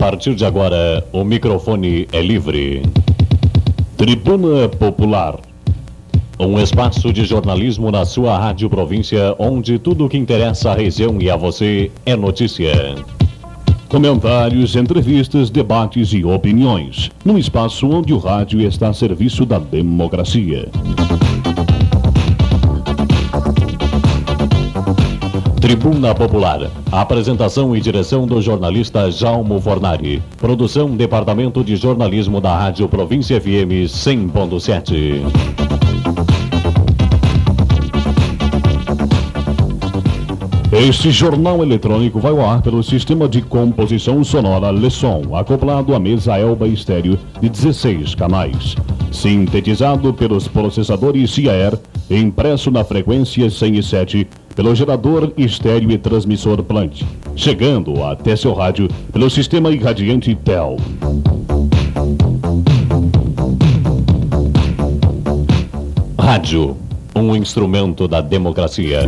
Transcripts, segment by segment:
partir de agora, o microfone é livre. Tribuna Popular. Um espaço de jornalismo na sua rádio província, onde tudo o que interessa à região e a você é notícia. Comentários, entrevistas, debates e opiniões. Num espaço onde o rádio está a serviço da democracia. Tribuna Popular. Apresentação e direção do jornalista Jalmo Fornari. Produção Departamento de Jornalismo da Rádio Província FM 100.7. Este jornal eletrônico vai ao ar pelo sistema de composição sonora Lesson, acoplado à mesa Elba Estéreo de 16 canais. Sintetizado pelos processadores CIAR, impresso na frequência 107 pelo gerador estéreo e transmissor plant, chegando até seu rádio pelo sistema irradiante TEL. Rádio, um instrumento da democracia.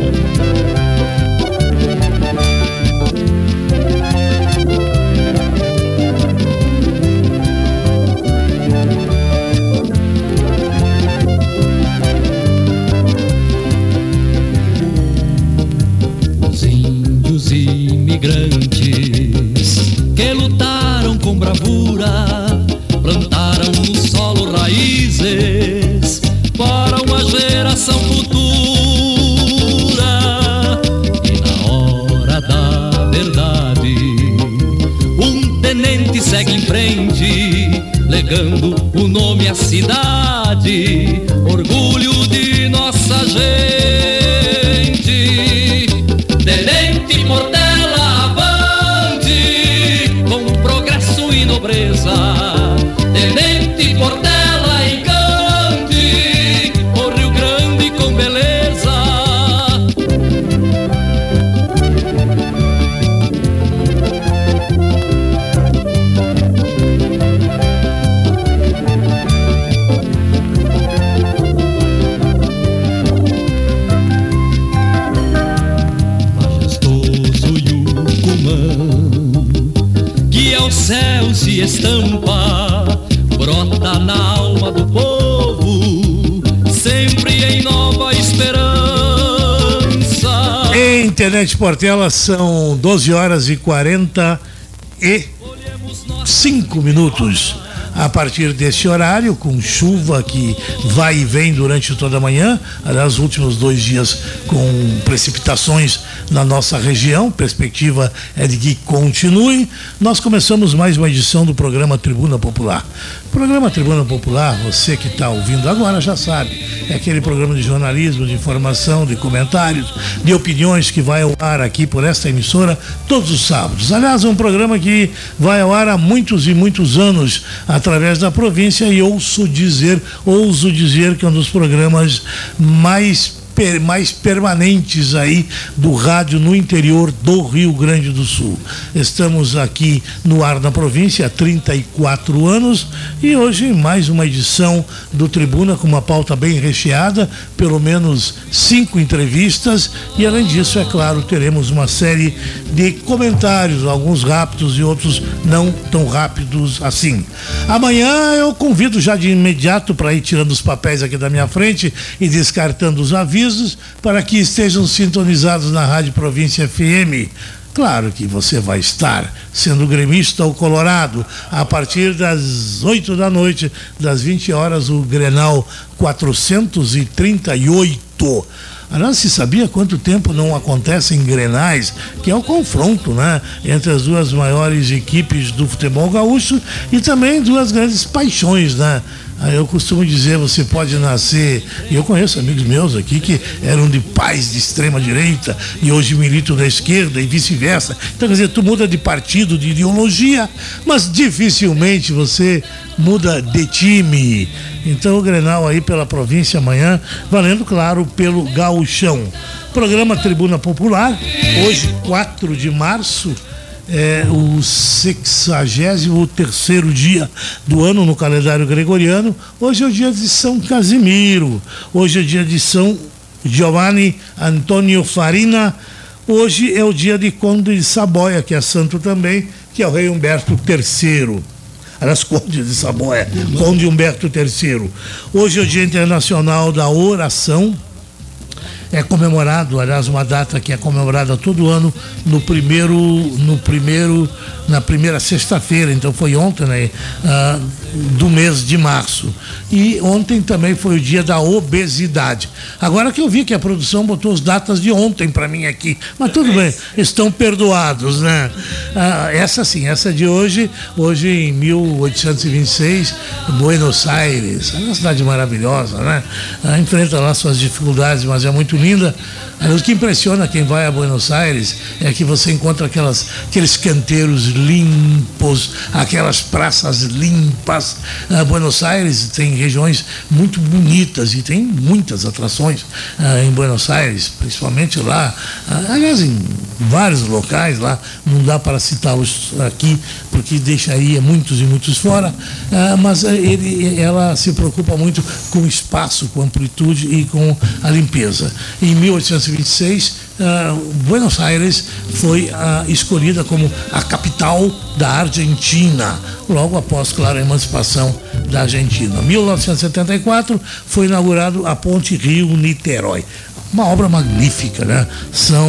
Estampa, brota na alma do povo, sempre em nova esperança. Em Internet Portela são 12 horas e 45 minutos. A partir desse horário, com chuva que vai e vem durante toda a manhã, aliás, os últimos dois dias com precipitações na nossa região, perspectiva é de que continue, nós começamos mais uma edição do programa Tribuna Popular. Programa Tribuna Popular, você que está ouvindo agora já sabe, é aquele programa de jornalismo, de informação, de comentários, de opiniões que vai ao ar aqui por esta emissora todos os sábados. Aliás, é um programa que vai ao ar há muitos e muitos anos através da província e ouço dizer, ouso dizer que é um dos programas mais mais permanentes aí do rádio no interior do Rio Grande do Sul. Estamos aqui no ar na província há 34 anos e hoje mais uma edição do Tribuna com uma pauta bem recheada, pelo menos cinco entrevistas e além disso, é claro, teremos uma série de comentários, alguns rápidos e outros não tão rápidos assim. Amanhã eu convido já de imediato para ir tirando os papéis aqui da minha frente e descartando os avisos para que estejam sintonizados na Rádio Província FM. Claro que você vai estar sendo gremista ou colorado a partir das 8 da noite, das 20 horas, o Grenal 438. Aliás, se sabia quanto tempo não acontecem grenais, que é o confronto né, entre as duas maiores equipes do futebol gaúcho e também duas grandes paixões, né? Ah, Eu costumo dizer, você pode nascer, e eu conheço amigos meus aqui que eram de pais de extrema direita e hoje militam da esquerda e vice-versa. Então, quer dizer, tu muda de partido, de ideologia, mas dificilmente você muda de time. Então, o Grenal aí pela província amanhã, valendo, claro, pelo gauchão. Programa Tribuna Popular, hoje, 4 de março, é o 63 dia do ano no calendário gregoriano. Hoje é o dia de São Casimiro, hoje é o dia de São Giovanni Antonio Farina, hoje é o dia de Conde de Saboia, que é santo também, que é o rei Humberto III. Aliás, Conde de Saboia, Conde Humberto III. Hoje é o Dia Internacional da Oração é comemorado, aliás, uma data que é comemorada todo ano no primeiro, no primeiro, na primeira sexta-feira, então foi ontem, né, uh, do mês de março. E ontem também foi o dia da obesidade. Agora que eu vi que a produção botou as datas de ontem para mim aqui, mas tudo bem, estão perdoados, né? Uh, essa sim, essa de hoje, hoje em 1826, Buenos Aires, é uma cidade maravilhosa, né? Uh, enfrenta lá suas dificuldades, mas é muito linda. O que impressiona quem vai a Buenos Aires é que você encontra aquelas, aqueles canteiros limpos, aquelas praças limpas. Ah, Buenos Aires tem regiões muito bonitas e tem muitas atrações ah, em Buenos Aires, principalmente lá, ah, aliás, em vários locais lá, não dá para citá-los aqui, porque deixaria muitos e muitos fora, ah, mas ele, ela se preocupa muito com o espaço, com amplitude e com a limpeza. Em 1850, 1926, ah, Buenos Aires foi ah, escolhida como a capital da Argentina, logo após, claro, a emancipação da Argentina. Em 1974 foi inaugurado a Ponte Rio-Niterói uma obra magnífica, né? São,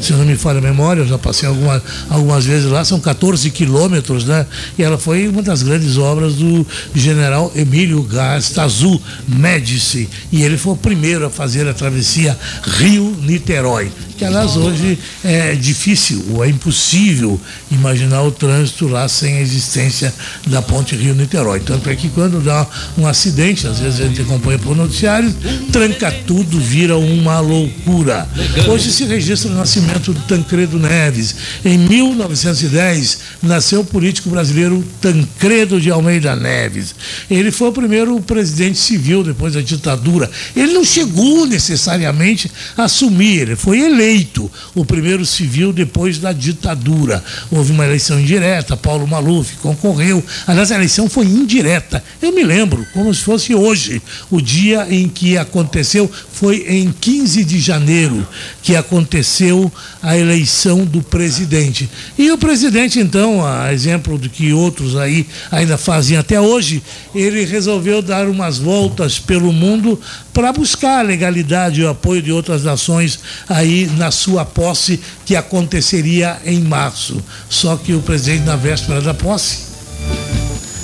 se não me falha a memória, eu já passei alguma, algumas vezes lá, são 14 quilômetros, né? E ela foi uma das grandes obras do general Emílio Gastazu Médici. E ele foi o primeiro a fazer a travessia Rio-Niterói que aliás hoje é difícil ou é impossível imaginar o trânsito lá sem a existência da ponte Rio-Niterói. Tanto é que quando dá um acidente, às vezes a gente acompanha por noticiários, tranca tudo, vira uma loucura. Hoje se registra o nascimento do Tancredo Neves. Em 1910 nasceu o político brasileiro Tancredo de Almeida Neves. Ele foi o primeiro presidente civil depois da ditadura. Ele não chegou necessariamente a assumir, ele foi eleito o primeiro civil depois da ditadura. Houve uma eleição indireta, Paulo Maluf concorreu. Aliás, a eleição foi indireta. Eu me lembro, como se fosse hoje, o dia em que aconteceu, foi em 15 de janeiro que aconteceu a eleição do presidente. E o presidente, então, a exemplo do que outros aí ainda fazem até hoje, ele resolveu dar umas voltas pelo mundo para buscar a legalidade e o apoio de outras nações aí na sua posse, que aconteceria em março. Só que o presidente, na véspera da posse,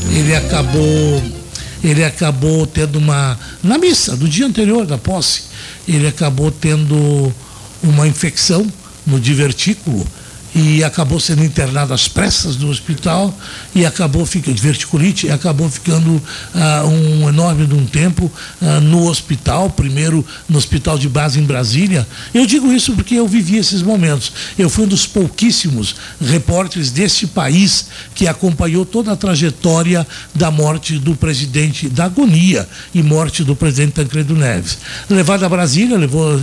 ele acabou, ele acabou tendo uma. Na missa do dia anterior da posse, ele acabou tendo uma infecção no divertículo e acabou sendo internado às pressas no hospital e acabou ficando de verticulite e acabou ficando uh, um enorme de um tempo uh, no hospital, primeiro no hospital de base em Brasília. Eu digo isso porque eu vivi esses momentos. Eu fui um dos pouquíssimos repórteres desse país que acompanhou toda a trajetória da morte do presidente, da agonia e morte do presidente Tancredo Neves. Levado a Brasília, levou,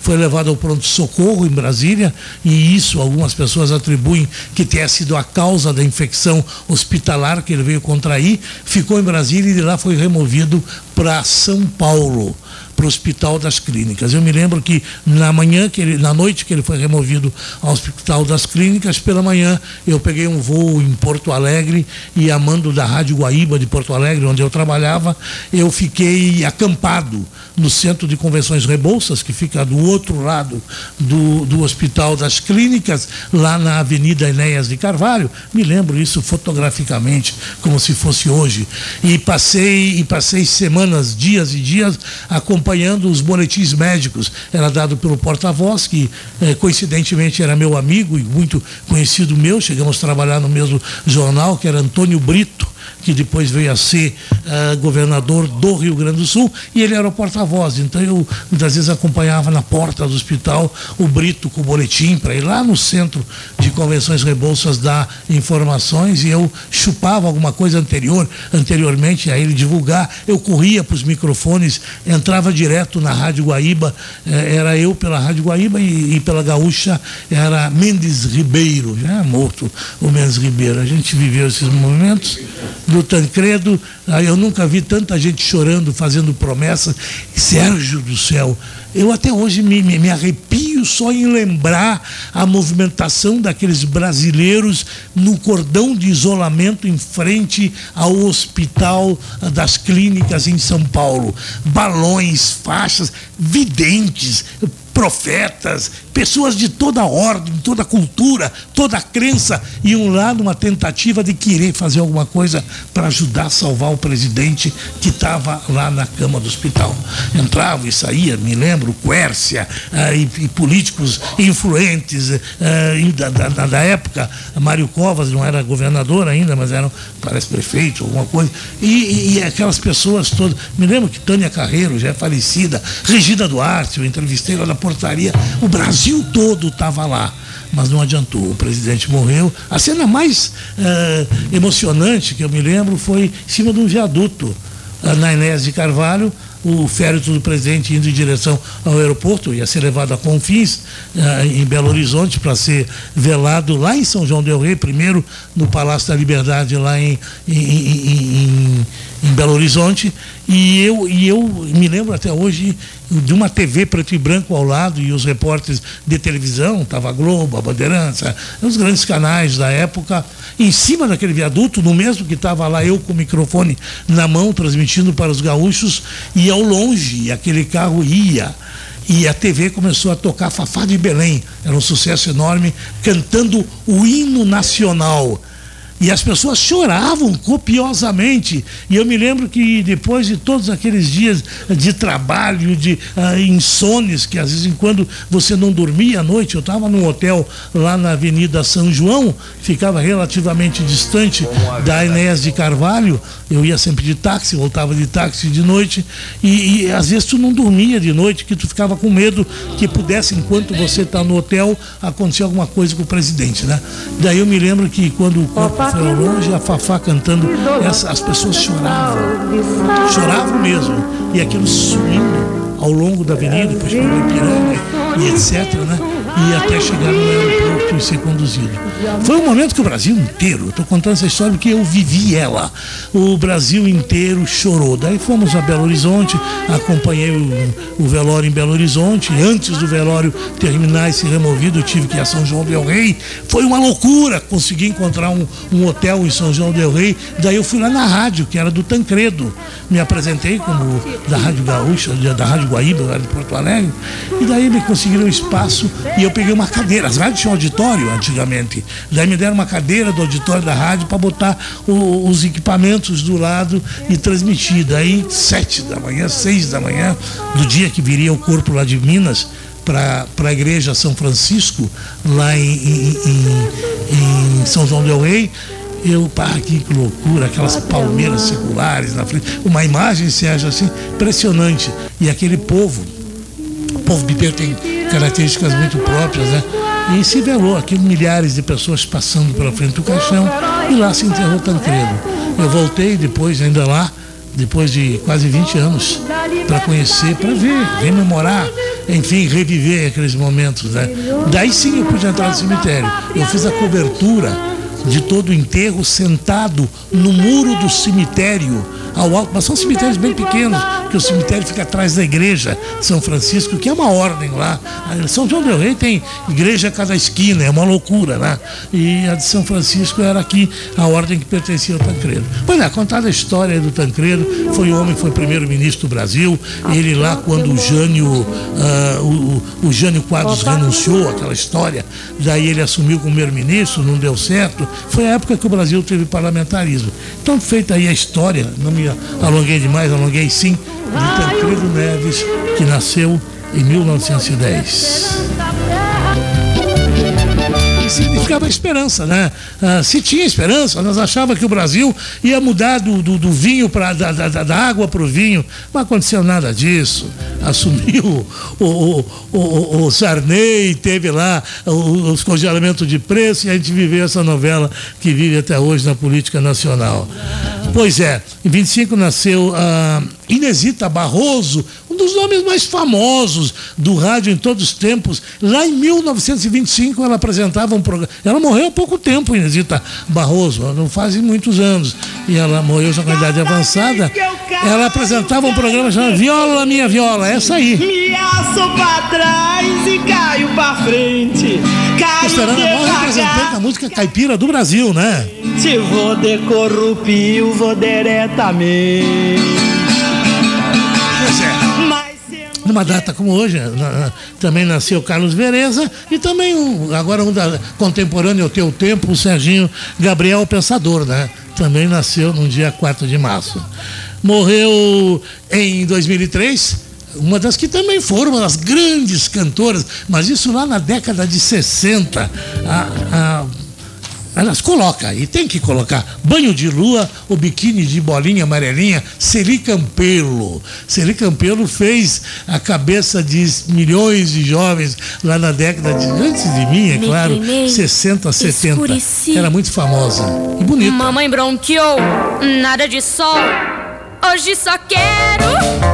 foi levado ao pronto-socorro em Brasília e isso algumas pessoas atribuem que tenha sido a causa da infecção hospitalar que ele veio contrair, ficou em Brasília e de lá foi removido para São Paulo para o Hospital das Clínicas. Eu me lembro que na manhã, que ele, na noite que ele foi removido ao Hospital das Clínicas, pela manhã eu peguei um voo em Porto Alegre e a mando da Rádio Guaíba de Porto Alegre, onde eu trabalhava, eu fiquei acampado no Centro de Convenções Rebouças, que fica do outro lado do, do Hospital das Clínicas, lá na Avenida Enéas de Carvalho. Me lembro isso fotograficamente, como se fosse hoje. E passei, e passei semanas, dias e dias acompanhando os boletins médicos. Era dado pelo porta-voz, que eh, coincidentemente era meu amigo e muito conhecido meu. Chegamos a trabalhar no mesmo jornal, que era Antônio Brito que depois veio a ser uh, governador do Rio Grande do Sul, e ele era o porta-voz. Então eu muitas vezes acompanhava na porta do hospital o Brito com o boletim para ir lá no centro de convenções Rebouças dar informações e eu chupava alguma coisa anterior, anteriormente a ele divulgar. Eu corria para os microfones, entrava direto na Rádio Guaíba, eh, era eu pela Rádio Guaíba e, e pela Gaúcha era Mendes Ribeiro, já morto o Mendes Ribeiro. A gente viveu esses momentos do Tancredo, ah, eu nunca vi tanta gente chorando, fazendo promessas. Sérgio do céu, eu até hoje me, me, me, arrepio só em lembrar a movimentação daqueles brasileiros no cordão de isolamento em frente ao hospital das clínicas em São Paulo. Balões, faixas, videntes, profetas, pessoas de toda ordem, toda cultura, toda crença, iam lá numa tentativa de querer fazer alguma coisa para ajudar a salvar o presidente que estava lá na cama do hospital. Entrava e saía, me lembro, Quércia ah, e, e, políticos influentes ah, da, da, da, época. Mário Covas não era governador ainda, mas era, parece, prefeito, alguma coisa. E, e, e aquelas pessoas todas. Me lembro que Tânia Carreiro já é falecida, Regina Duarte, eu entrevistei lá na portaria. O Brasil todo estava lá mas não adiantou. O presidente morreu. A cena mais uh, emocionante que eu me lembro foi em cima de um viaduto uh, na Inés de Carvalho. O férito do presidente indo em direção ao aeroporto, ia ser levado a Confins, uh, em Belo Horizonte, para ser velado lá em São João Del Rei, primeiro no Palácio da Liberdade, lá em, em, em, em Belo Horizonte. E eu, e eu me lembro até hoje de uma TV preto e branco ao lado e os repórteres de televisão, estava a Globo, a Bandeirança, os grandes canais da época, em cima daquele viaduto, no mesmo que estava lá eu com o microfone na mão, transmitindo para os gaúchos, e ao longe aquele carro ia. E a TV começou a tocar Fafá de Belém, era um sucesso enorme, cantando o hino nacional. E as pessoas choravam copiosamente. E eu me lembro que depois de todos aqueles dias de trabalho, de uh, insones, que às vezes quando você não dormia à noite, eu estava num hotel lá na Avenida São João, ficava relativamente distante da Enéas de Carvalho. Eu ia sempre de táxi, voltava de táxi de noite. E, e às vezes tu não dormia de noite, que tu ficava com medo que pudesse, enquanto você está no hotel, acontecer alguma coisa com o presidente. Né? Daí eu me lembro que quando o corpo foi ao longe, a Fafá cantando, essa, as pessoas choravam. Choravam mesmo. E aquilo sumindo ao longo da avenida, depois pelo Ipiranga e etc., né? E até chegar no aeroporto e ser conduzido. Foi um momento que o Brasil inteiro, estou contando essa história porque eu vivi ela. O Brasil inteiro chorou. Daí fomos a Belo Horizonte, acompanhei o, o velório em Belo Horizonte. Antes do velório terminar e ser removido, eu tive que ir a São João Del Rei. Foi uma loucura consegui encontrar um, um hotel em São João Del Rei. Daí eu fui lá na rádio, que era do Tancredo. Me apresentei como da Rádio Gaúcha, da Rádio Guaíba, lá de Porto Alegre. E daí me conseguiram um espaço e eu peguei uma cadeira. As rádios tinham auditório antigamente. Daí me deram uma cadeira do auditório da rádio para botar o, os equipamentos do lado e transmitir. Daí, sete da manhã, seis da manhã, do dia que viria o corpo lá de Minas, para a igreja São Francisco, lá em, em, em, em São João del Rei, eu, pá, que loucura, aquelas palmeiras seculares na frente. Uma imagem, Sérgio, assim, impressionante. E aquele povo, o povo bipeiro tem características muito próprias, né? E se velou aqui milhares de pessoas passando pela frente do caixão e lá se enterrou Tancredo. Eu voltei depois, ainda lá, depois de quase 20 anos, para conhecer, para ver, rememorar, enfim, reviver aqueles momentos. Né? Daí sim eu pude entrar no cemitério. Eu fiz a cobertura de todo o enterro sentado no muro do cemitério ao alto, mas são cemitérios bem pequenos, que o cemitério fica atrás da igreja de São Francisco, que é uma ordem lá. São João del Rei tem igreja a cada esquina, é uma loucura, né? E a de São Francisco era aqui a ordem que pertencia ao Tancredo. Pois é, contada a história do Tancredo, foi o homem que foi primeiro-ministro do Brasil, ele lá quando o Jânio, uh, o, o Jânio Quadros renunciou aquela história, daí ele assumiu como primeiro-ministro, não deu certo, foi a época que o Brasil teve parlamentarismo. Então, feita aí a história, não me alonguei demais, alonguei sim, de Tancredo Neves, que nasceu em 1910 significava esperança, né? Ah, se tinha esperança, nós achávamos que o Brasil ia mudar do, do, do vinho para da, da, da, água para o vinho. Não aconteceu nada disso. Assumiu o, o, o, o Sarney, teve lá os congelamentos de preço e a gente viveu essa novela que vive até hoje na política nacional. Pois é, em 25 nasceu a Inesita Barroso, um dos nomes mais famosos do rádio em todos os tempos. Lá em 1925 ela apresentava um programa. Ela morreu há pouco tempo, Inesita Barroso, não faz muitos anos. E ela morreu já com a idade avançada. Ela apresentava um programa chamado Viola Minha Viola, essa aí. Me aço pra trás e caio pra frente. Considerando a maior representante da música caipira do Brasil, né? Te vou de corrupio, vou diretamente. Numa data como hoje, na- na- também nasceu Carlos Vereza e também um, agora um da contemporâneo ao teu tempo, o Serginho Gabriel Pensador, né? Também nasceu no dia 4 de março. Morreu em 2003, uma das que também foram uma das grandes cantoras, mas isso lá na década de 60. A, a, elas coloca e tem que colocar banho de lua, o biquíni de bolinha amarelinha, Celi Campelo. Celi Campelo fez a cabeça de milhões de jovens lá na década de antes de mim, é Me claro, queimei, 60, 70. escureci. Era muito famosa e bonita. Mamãe bronqueou, nada de sol. Hoje só quero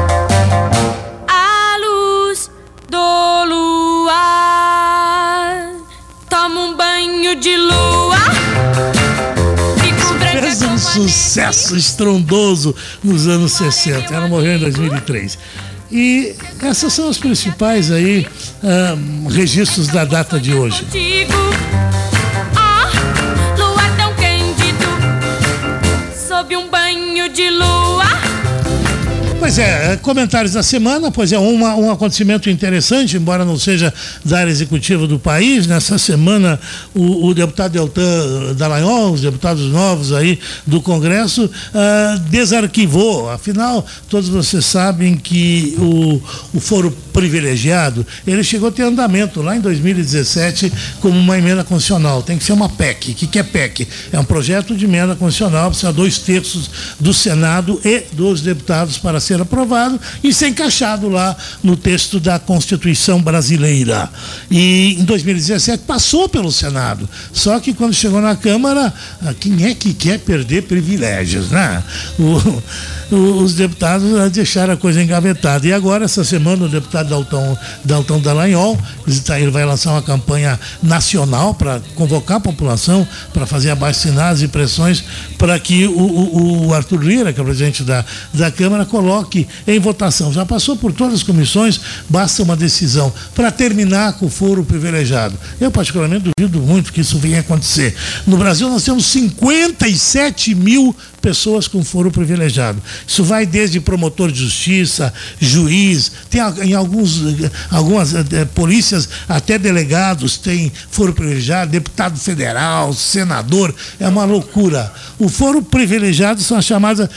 sucesso estrondoso nos anos 60. Ela morreu em 2003. E essas são os principais aí ah, registros da data de hoje. Sob um banho de lua. Pois é, comentários da semana, pois é, uma, um acontecimento interessante, embora não seja da área executiva do país. Nessa semana, o, o deputado Deltan Dallagnol, os deputados novos aí do Congresso, ah, desarquivou. Afinal, todos vocês sabem que o, o foro privilegiado, ele chegou a ter andamento lá em 2017 como uma emenda constitucional. Tem que ser uma PEC. O que, é PEC? É um projeto de emenda constitucional, precisa dois terços do Senado e dos deputados para ser aprovado e ser encaixado lá no texto da Constituição brasileira. E em 2017 passou pelo Senado. Só que quando chegou na Câmara, ah, quem é que quer perder privilégios, né? O- os deputados ah, deixaram a coisa engavetada. E agora, essa semana, o deputado Dalton, Dalton Dallagnol, tá- ele vai lançar uma campanha nacional para convocar a população para fazer abaixo-assinados e pressões para que o, o- o Arthur Lira, que é o presidente da, da Câmara, coloque em votação. Já passou por todas as comissões, basta uma decisão para terminar com o foro privilegiado. Eu, particularmente, duvido muito que isso venha a acontecer. No Brasil, nós temos 57 mil pessoas com foro privilegiado. Isso vai desde promotor de justiça, juiz, tem em alguns, eh, algumas eh, eh, polícias até delegados tem foro privilegiado, deputado federal, senador, é uma loucura. O foro privilegiado são as chamadas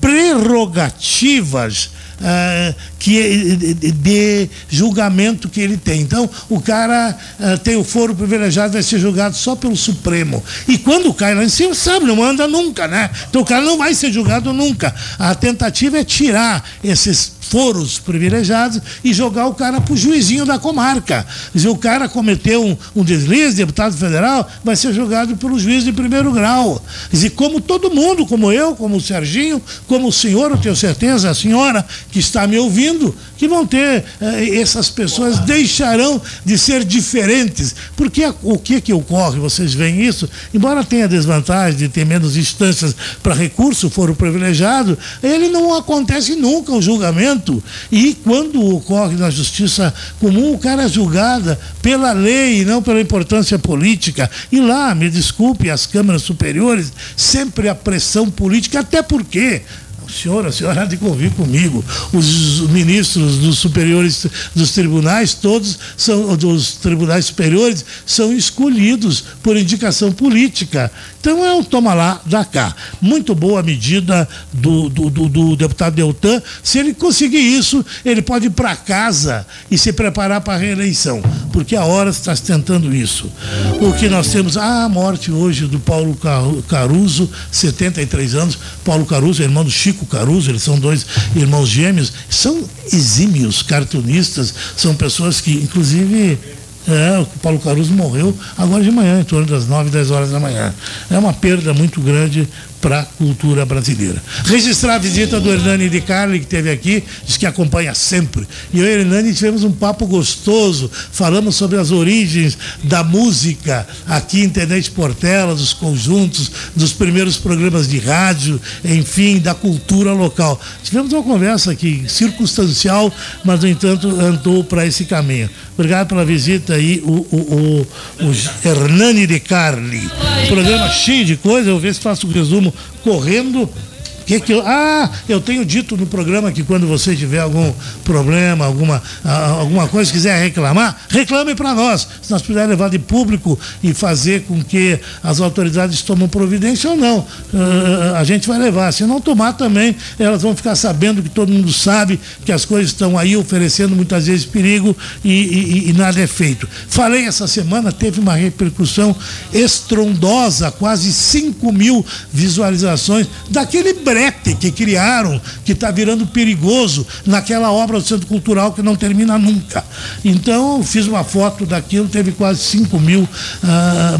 prerrogativas ah, que eh, de, de julgamento que ele tem. Então, o cara ah, tem o foro privilegiado, vai ser julgado só pelo Supremo. E quando cai lá em cima, sabe, não anda nunca, né? Então o cara não vai ser julgado nunca. A tentativa é tirar esses foros privilegiados e jogar o cara pro juizinho da comarca. Dizer, o cara cometeu um, um deslize, deputado federal, vai ser julgado pelo juiz de primeiro grau. Dizer, como todo mundo, como eu, como o Serginho, como o senhor, eu tenho certeza, a senhora que está me ouvindo, que vão ter, eh, essas pessoas deixarão de ser diferentes. Porque o que que ocorre, vocês veem isso, embora tenha desvantagem de ter menos instâncias para recurso, foro privilegiado, ele não acontece nunca o julgamento. E quando ocorre na justiça comum, o cara é julgado pela lei e não pela importância política. E lá, me desculpe, as câmaras superiores, sempre a pressão política, até porque o senhor, a senhora há de convir comigo. Os ministros dos superiores dos tribunais, todos são dos tribunais superiores, são escolhidos por indicação política. Então é um toma lá, dá cá. Muito boa a medida do, do, do- do deputado Deltan. Se ele conseguir isso, ele pode ir para casa e se preparar para a reeleição, porque a hora está tentando isso. O que nós temos, ah, a morte hoje do Paulo Caru- Caruso, 73 anos. Paulo Caruso irmão do Chico Caruso, eles são dois irmãos gêmeos. São exímios cartunistas, são pessoas que, inclusive, é, o Paulo Caruso morreu agora de manhã, em torno das 9, 10 horas da manhã. É uma perda muito grande para a cultura brasileira. Registrar a visita do Hernani de Carli, que esteve aqui, diz que acompanha sempre. E eu e o Hernani tivemos um papo gostoso, falamos sobre as origens da música aqui em Tenente Portela, dos conjuntos, dos primeiros programas de rádio, enfim, da cultura local. Tivemos uma conversa aqui circunstancial, mas no entanto andou para esse caminho. Obrigado pela visita aí, o, o, o, o Hernani de Carli. Programa cheio de coisa, eu vou ver se faço um resumo correndo que que eu, ah, eu tenho dito no programa que quando você tiver algum problema, alguma, alguma coisa, quiser reclamar, reclame para nós. Se nós pudermos levar de público e fazer com que as autoridades tomem providência ou não, uh, a gente vai levar. Se não tomar também, elas vão ficar sabendo que todo mundo sabe que as coisas estão aí oferecendo muitas vezes perigo e, e, e nada é feito. Falei essa semana, teve uma repercussão estrondosa, quase 5 mil visualizações daquele que criaram, que está virando perigoso naquela obra do Centro Cultural que não termina nunca. Então, fiz uma foto daquilo, teve quase 5 mil ah,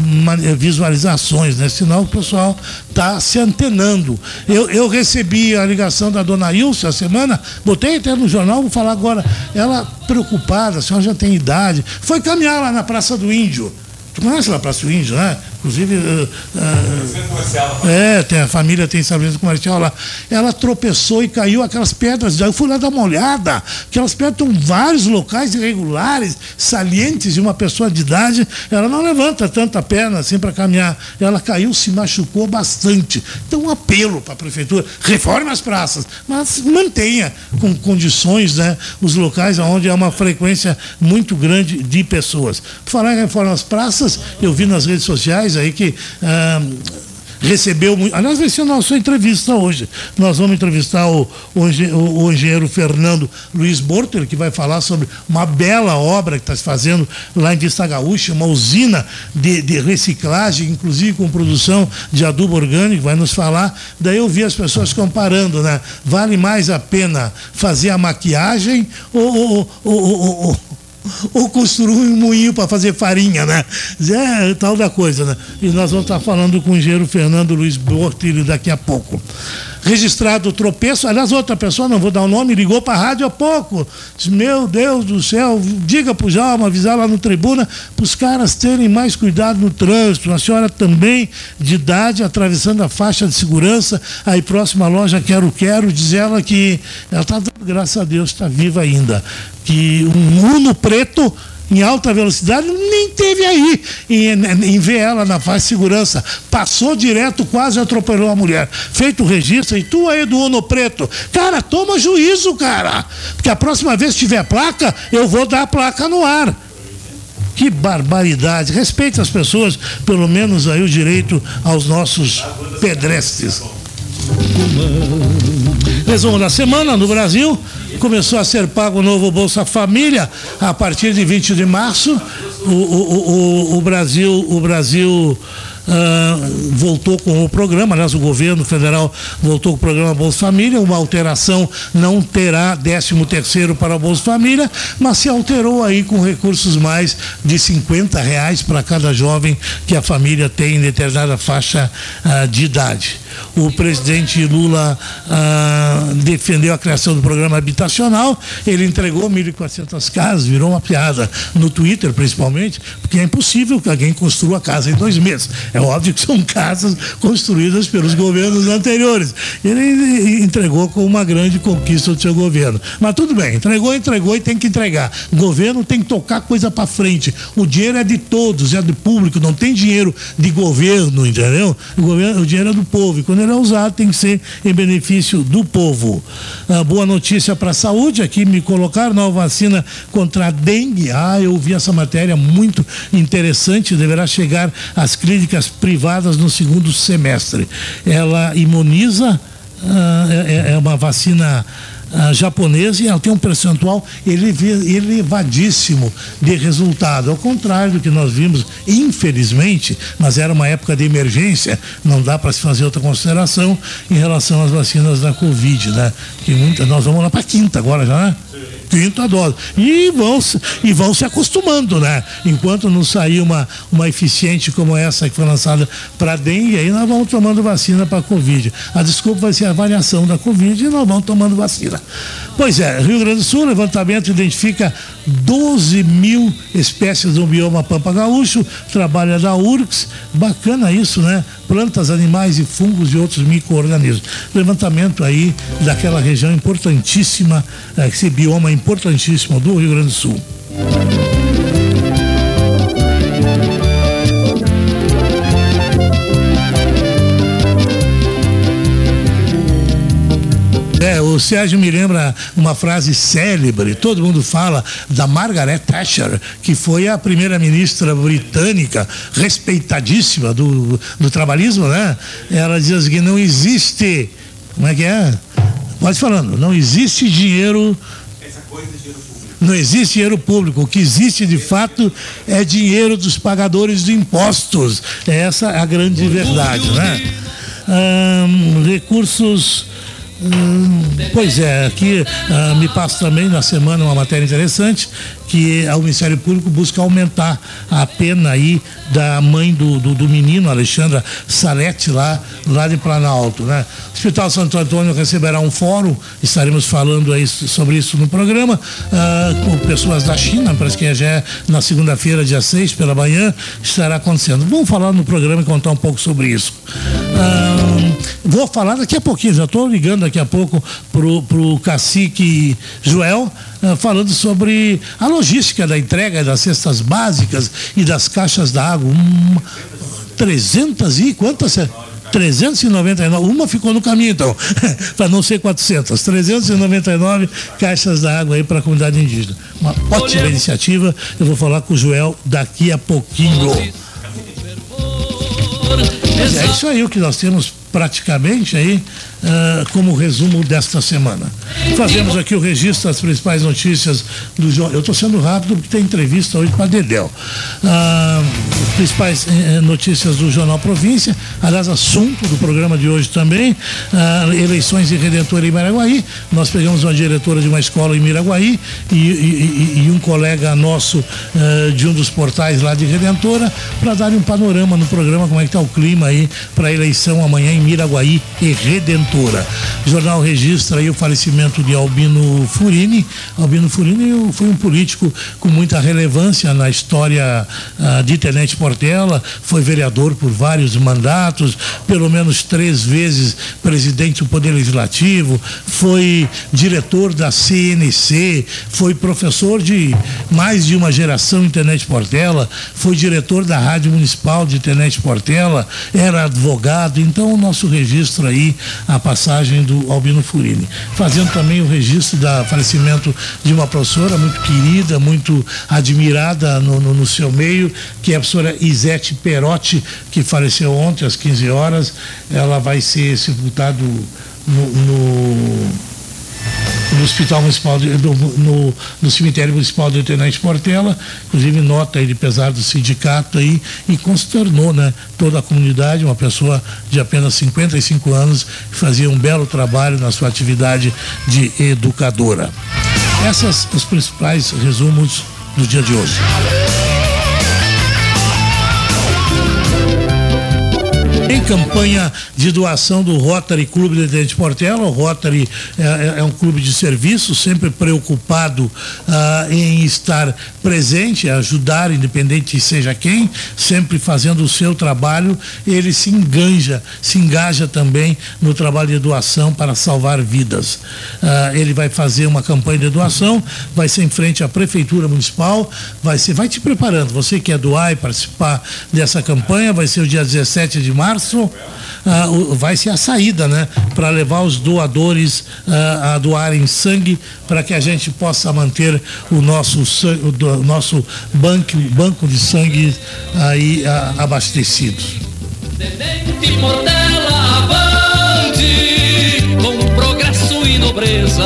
visualizações, né? Sinal o pessoal está se antenando. Eu, eu recebi a ligação da dona Ilse a semana, botei até no jornal, vou falar agora. Ela preocupada, a senhora já tem idade, foi caminhar lá na Praça do Índio. Tu conhece lá Praça do Índio, né? Inclusive, uh, uh, é, tem, a família tem estabelecimento comercial lá. Ela tropeçou e caiu aquelas pedras. Eu fui lá dar uma olhada. Aquelas pedras estão vários locais irregulares, salientes de uma pessoa de idade. Ela não levanta tanta perna assim para caminhar. Ela caiu, se machucou bastante. Então, um apelo para a prefeitura: reforme as praças, mas mantenha com condições né, os locais onde há uma frequência muito grande de pessoas. Por falar em reforma as praças, eu vi nas redes sociais aí que. Ah, recebeu muito. Aliás, vai ser a nossa entrevista hoje. Nós vamos entrevistar o, o, o engenheiro Fernando Luiz Borter, que vai falar sobre uma bela obra que está se fazendo lá em Vista Gaúcha, uma usina de, de, reciclagem, inclusive com produção de adubo orgânico, vai nos falar. Daí eu vi as pessoas comparando, né? Vale mais a pena fazer a maquiagem ou, ou, ou, ou ou construir um moinho para fazer farinha, né? É tal da coisa, né? E nós vamos estar falando com o engenheiro Fernando Luiz Bortilho daqui a pouco. Registrado o tropeço, aliás, outra pessoa, não vou dar o nome, ligou para a rádio há pouco. Diz, meu Deus do céu, diga para o Jalma, avisar lá no tribuna, para os caras terem mais cuidado no trânsito. A senhora também, de idade, atravessando a faixa de segurança, aí próxima loja Quero Quero, diz ela que ela está, graças a Deus, está viva ainda que um Uno preto em alta velocidade nem teve aí em, em ver ela na faixa de segurança. Passou direto, quase atropelou a mulher. Feito o registro, e tu aí do Uno Preto. Cara, toma juízo, cara. Porque a próxima vez que tiver placa, eu vou dar a placa no ar. Que barbaridade. Respeite as pessoas, pelo menos aí o direito aos nossos pedestres. Resumo da semana no Brasil começou a ser pago o novo Bolsa Família a partir de 20 de março. O, o, o, o Brasil, o Brasil Uh, voltou com o programa, aliás, o governo federal voltou com o programa Bolsa Família, uma alteração não terá 13 terceiro para o Bolsa Família, mas se alterou aí com recursos mais de 50 reais para cada jovem que a família tem em determinada faixa uh, de idade. O presidente Lula uh, defendeu a criação do programa habitacional, ele entregou 1.400 casas, virou uma piada no Twitter, principalmente, porque é impossível que alguém construa casa em dois meses. É óbvio que são casas construídas pelos governos anteriores. Ele entregou com uma grande conquista do seu governo. Mas tudo bem, entregou, entregou e tem que entregar. O governo tem que tocar coisa para frente. O dinheiro é de todos, é do público, não tem dinheiro de governo, entendeu? O, governo, o dinheiro é do povo. Quando ele é usado, tem que ser em benefício do povo. Ah, boa notícia para a saúde, aqui me colocaram nova vacina contra a dengue. Ah, eu vi essa matéria muito interessante, deverá chegar às clínicas privadas no segundo semestre. Ela imuniza, uh, é, é, uma vacina japonesa e ela tem um percentual elevadíssimo de resultado. Ao contrário do que nós vimos, infelizmente, mas era uma época de emergência, não dá para se fazer outra consideração em relação às vacinas da Covid, né? Que muita, nós vamos lá para quinta agora já, né? Quinta dose. E vão, e vão se acostumando, né? Enquanto não sair uma, uma eficiente como essa que foi lançada para dengue, aí nós vamos tomando vacina para Covid. A desculpa vai ser a variação da Covid e nós vamos tomando vacina. Pois é, Rio Grande do Sul, levantamento identifica 12 mil espécies do bioma Pampa Gaúcho, trabalha da URCS, bacana isso, né? Plantas, animais e fungos e outros micro-organismos. Levantamento aí daquela região importantíssima, eh, esse bioma importantíssimo do Rio Grande do Sul. O Sérgio me lembra uma frase célebre, todo mundo fala da Margaret Thatcher, que foi a primeira-ministra britânica, respeitadíssima do, do trabalhismo, né? Ela diz assim que não existe, como é que é? Pode falando, não existe dinheiro não existe dinheiro público. O que existe de fato é dinheiro dos pagadores de impostos. Essa é a grande verdade, né? Recursos Hum, pois é, aqui ah, me passa também na semana uma matéria interessante que o Ministério Público busca aumentar a pena aí da mãe do, do, do menino, Alexandra Salete, lá, lá de Planalto. Né? O Hospital Santo Antônio receberá um fórum, estaremos falando aí sobre isso no programa, ah, com pessoas da China, parece que já é na segunda-feira, dia 6, pela manhã, estará acontecendo. Vamos falar no programa e contar um pouco sobre isso. Ah, vou falar daqui a pouquinho, já estou ligando daqui a pouco para o cacique Joel, falando sobre a logística da entrega das cestas básicas e das caixas d'água. Um, 300 e quantas? 399, uma ficou no caminho então, para não ser 400, 399 caixas d'água aí para a comunidade indígena. Uma ótima iniciativa, eu vou falar com o Joel daqui a pouquinho. Mas é isso aí o que nós temos praticamente aí uh, como resumo desta semana. Fazemos aqui o registro das principais notícias do jornal. Eu estou sendo rápido porque tem entrevista hoje para Dedel. Uh, principais uh, notícias do Jornal Província, aliás, assunto do programa de hoje também, uh, eleições em Redentor em Miraguaí. Nós pegamos uma diretora de uma escola em Miraguaí e, e, e um colega nosso de um dos portais lá de Redentora para dar um panorama no programa, como é que está o clima aí para a eleição amanhã em Miraguaí e Redentora. O jornal registra o falecimento de Albino Furini. Albino Furini foi um político com muita relevância na história uh, de Tenente Portela, foi vereador por vários mandatos, pelo menos três vezes presidente do Poder Legislativo, foi diretor da CNC, foi professor de mais de uma geração em Tenente Portela, foi diretor da Rádio Municipal de Tenente Portela, era advogado, então nós nosso registro aí a passagem do Albino Furini. Fazendo também o registro da falecimento de uma professora muito querida, muito admirada no, no, no seu meio, que é a professora Isete Perotti, que faleceu ontem às 15 horas. Ela vai ser sepultada no, no no Hospital Municipal, de, no, no, no, Cemitério Municipal de Tenente Portela, inclusive nota ele pesar do sindicato aí e consternou né, toda a comunidade, uma pessoa de apenas 55 anos que fazia um belo trabalho na sua atividade de educadora. Essas os principais resumos do dia de hoje. Em campanha de doação do Rotary Clube de Tenente Portela, o Rotary é, é, é, um clube de serviço, sempre preocupado ah, em estar presente, ajudar, independente seja quem, sempre fazendo o seu trabalho, ele se enganja, se engaja também no trabalho de doação para salvar vidas. Ah, ele vai fazer uma campanha de doação, vai ser em frente à Prefeitura Municipal, vai ser, vai te preparando, você quer doar e participar dessa campanha, vai ser o dia 17 de março março ah, vai ser a saída, né? Para levar os doadores ah, a doarem sangue para que a gente possa manter o nosso, o nosso banco, banco de sangue aí ah, abastecido. Avante, com progresso e nobreza.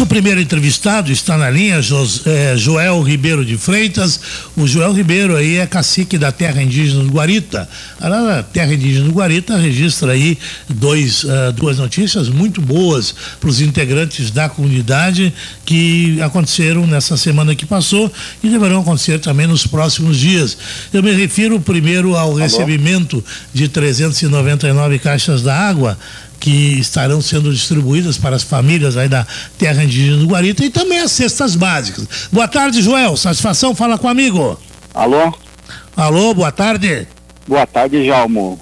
Nosso primeiro entrevistado está na linha, Jos, é, Joel Ribeiro de Freitas. O Joel Ribeiro aí é cacique da terra indígena do Guarita. A terra indígena do Guarita registra aí dois, uh, duas notícias muito boas para os integrantes da comunidade que aconteceram nessa semana que passou e deverão acontecer também nos próximos dias. Eu me refiro primeiro ao Alô? recebimento de 399 caixas da água que estarão sendo distribuídas para as famílias aí da terra indígena do Guarita e também as cestas básicas. Boa tarde, Joel. Satisfação, fala com amigo. Alô? Alô, boa tarde. Boa tarde, Jalmo.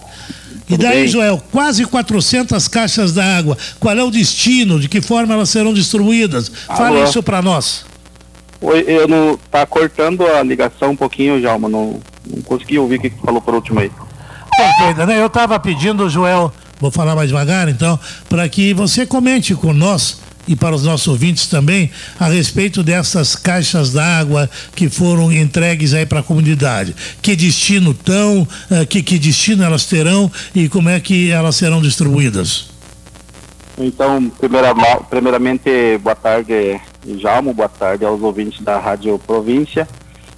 E daí, bem? Joel, quase 400 caixas d'água. Qual é o destino? De que forma elas serão distribuídas? Alô? Fala isso para nós. Oi, eu não tá cortando a ligação um pouquinho, Jalma. Não, não consegui ouvir o que falou por último aí. Perfeito, né? Eu estava pedindo, Joel, Vou falar mais devagar, então, para que você comente com nós e para os nossos ouvintes também a respeito dessas caixas d'água que foram entregues aí para a comunidade. Que destino tão, uh, que, que destino elas terão e como é que elas serão distribuídas? Então, primeira, primeiramente, boa tarde, Jalmo, boa tarde aos ouvintes da Rádio Província,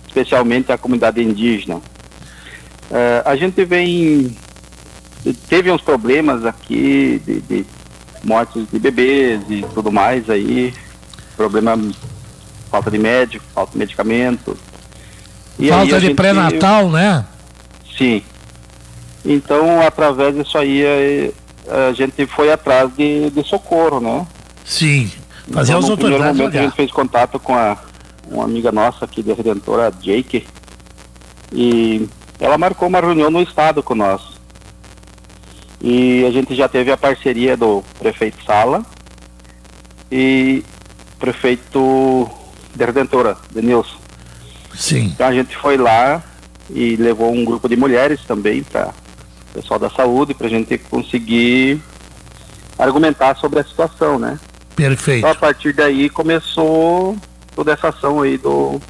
especialmente à comunidade indígena. Uh, a gente vem teve uns problemas aqui de, de mortes de bebês e tudo mais aí, problema falta de médico, falta de medicamento. E falta de pré-natal, né? Sim. Então, através disso aí, a, gente foi atrás de, de socorro, né? Sim. Fazer então, as autoridades momento, a gente fez contato com a, uma amiga nossa aqui da Redentora, Jake, e ela marcou uma reunião no estado com nós. E a gente já teve a parceria do prefeito Sala e prefeito de Redentora, Denilson. Sim. Então a gente foi lá e levou um grupo de mulheres também para o pessoal da saúde para a gente conseguir argumentar sobre a situação, né? Perfeito. Então, a partir daí começou toda essa ação aí do,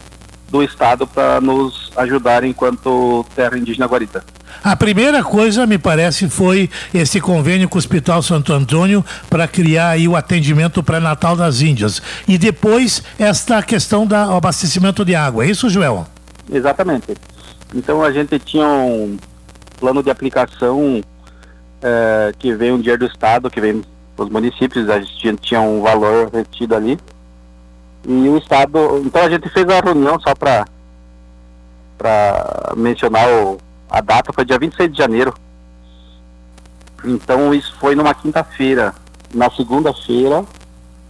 do Estado para nos ajudar enquanto terra indígena guarita. A primeira coisa, me parece, foi esse convênio com o Hospital Santo Antônio para criar aí o atendimento pré-natal das Índias. E depois esta questão do abastecimento de água. É isso, Joel? Exatamente. Então a gente tinha um plano de aplicação é, que veio um dinheiro do Estado, que vem para os municípios, a gente tinha um valor retido ali. E o Estado. Então a gente fez a reunião só para mencionar o a data foi dia 26 de janeiro. Então isso foi numa quinta-feira. Na segunda-feira,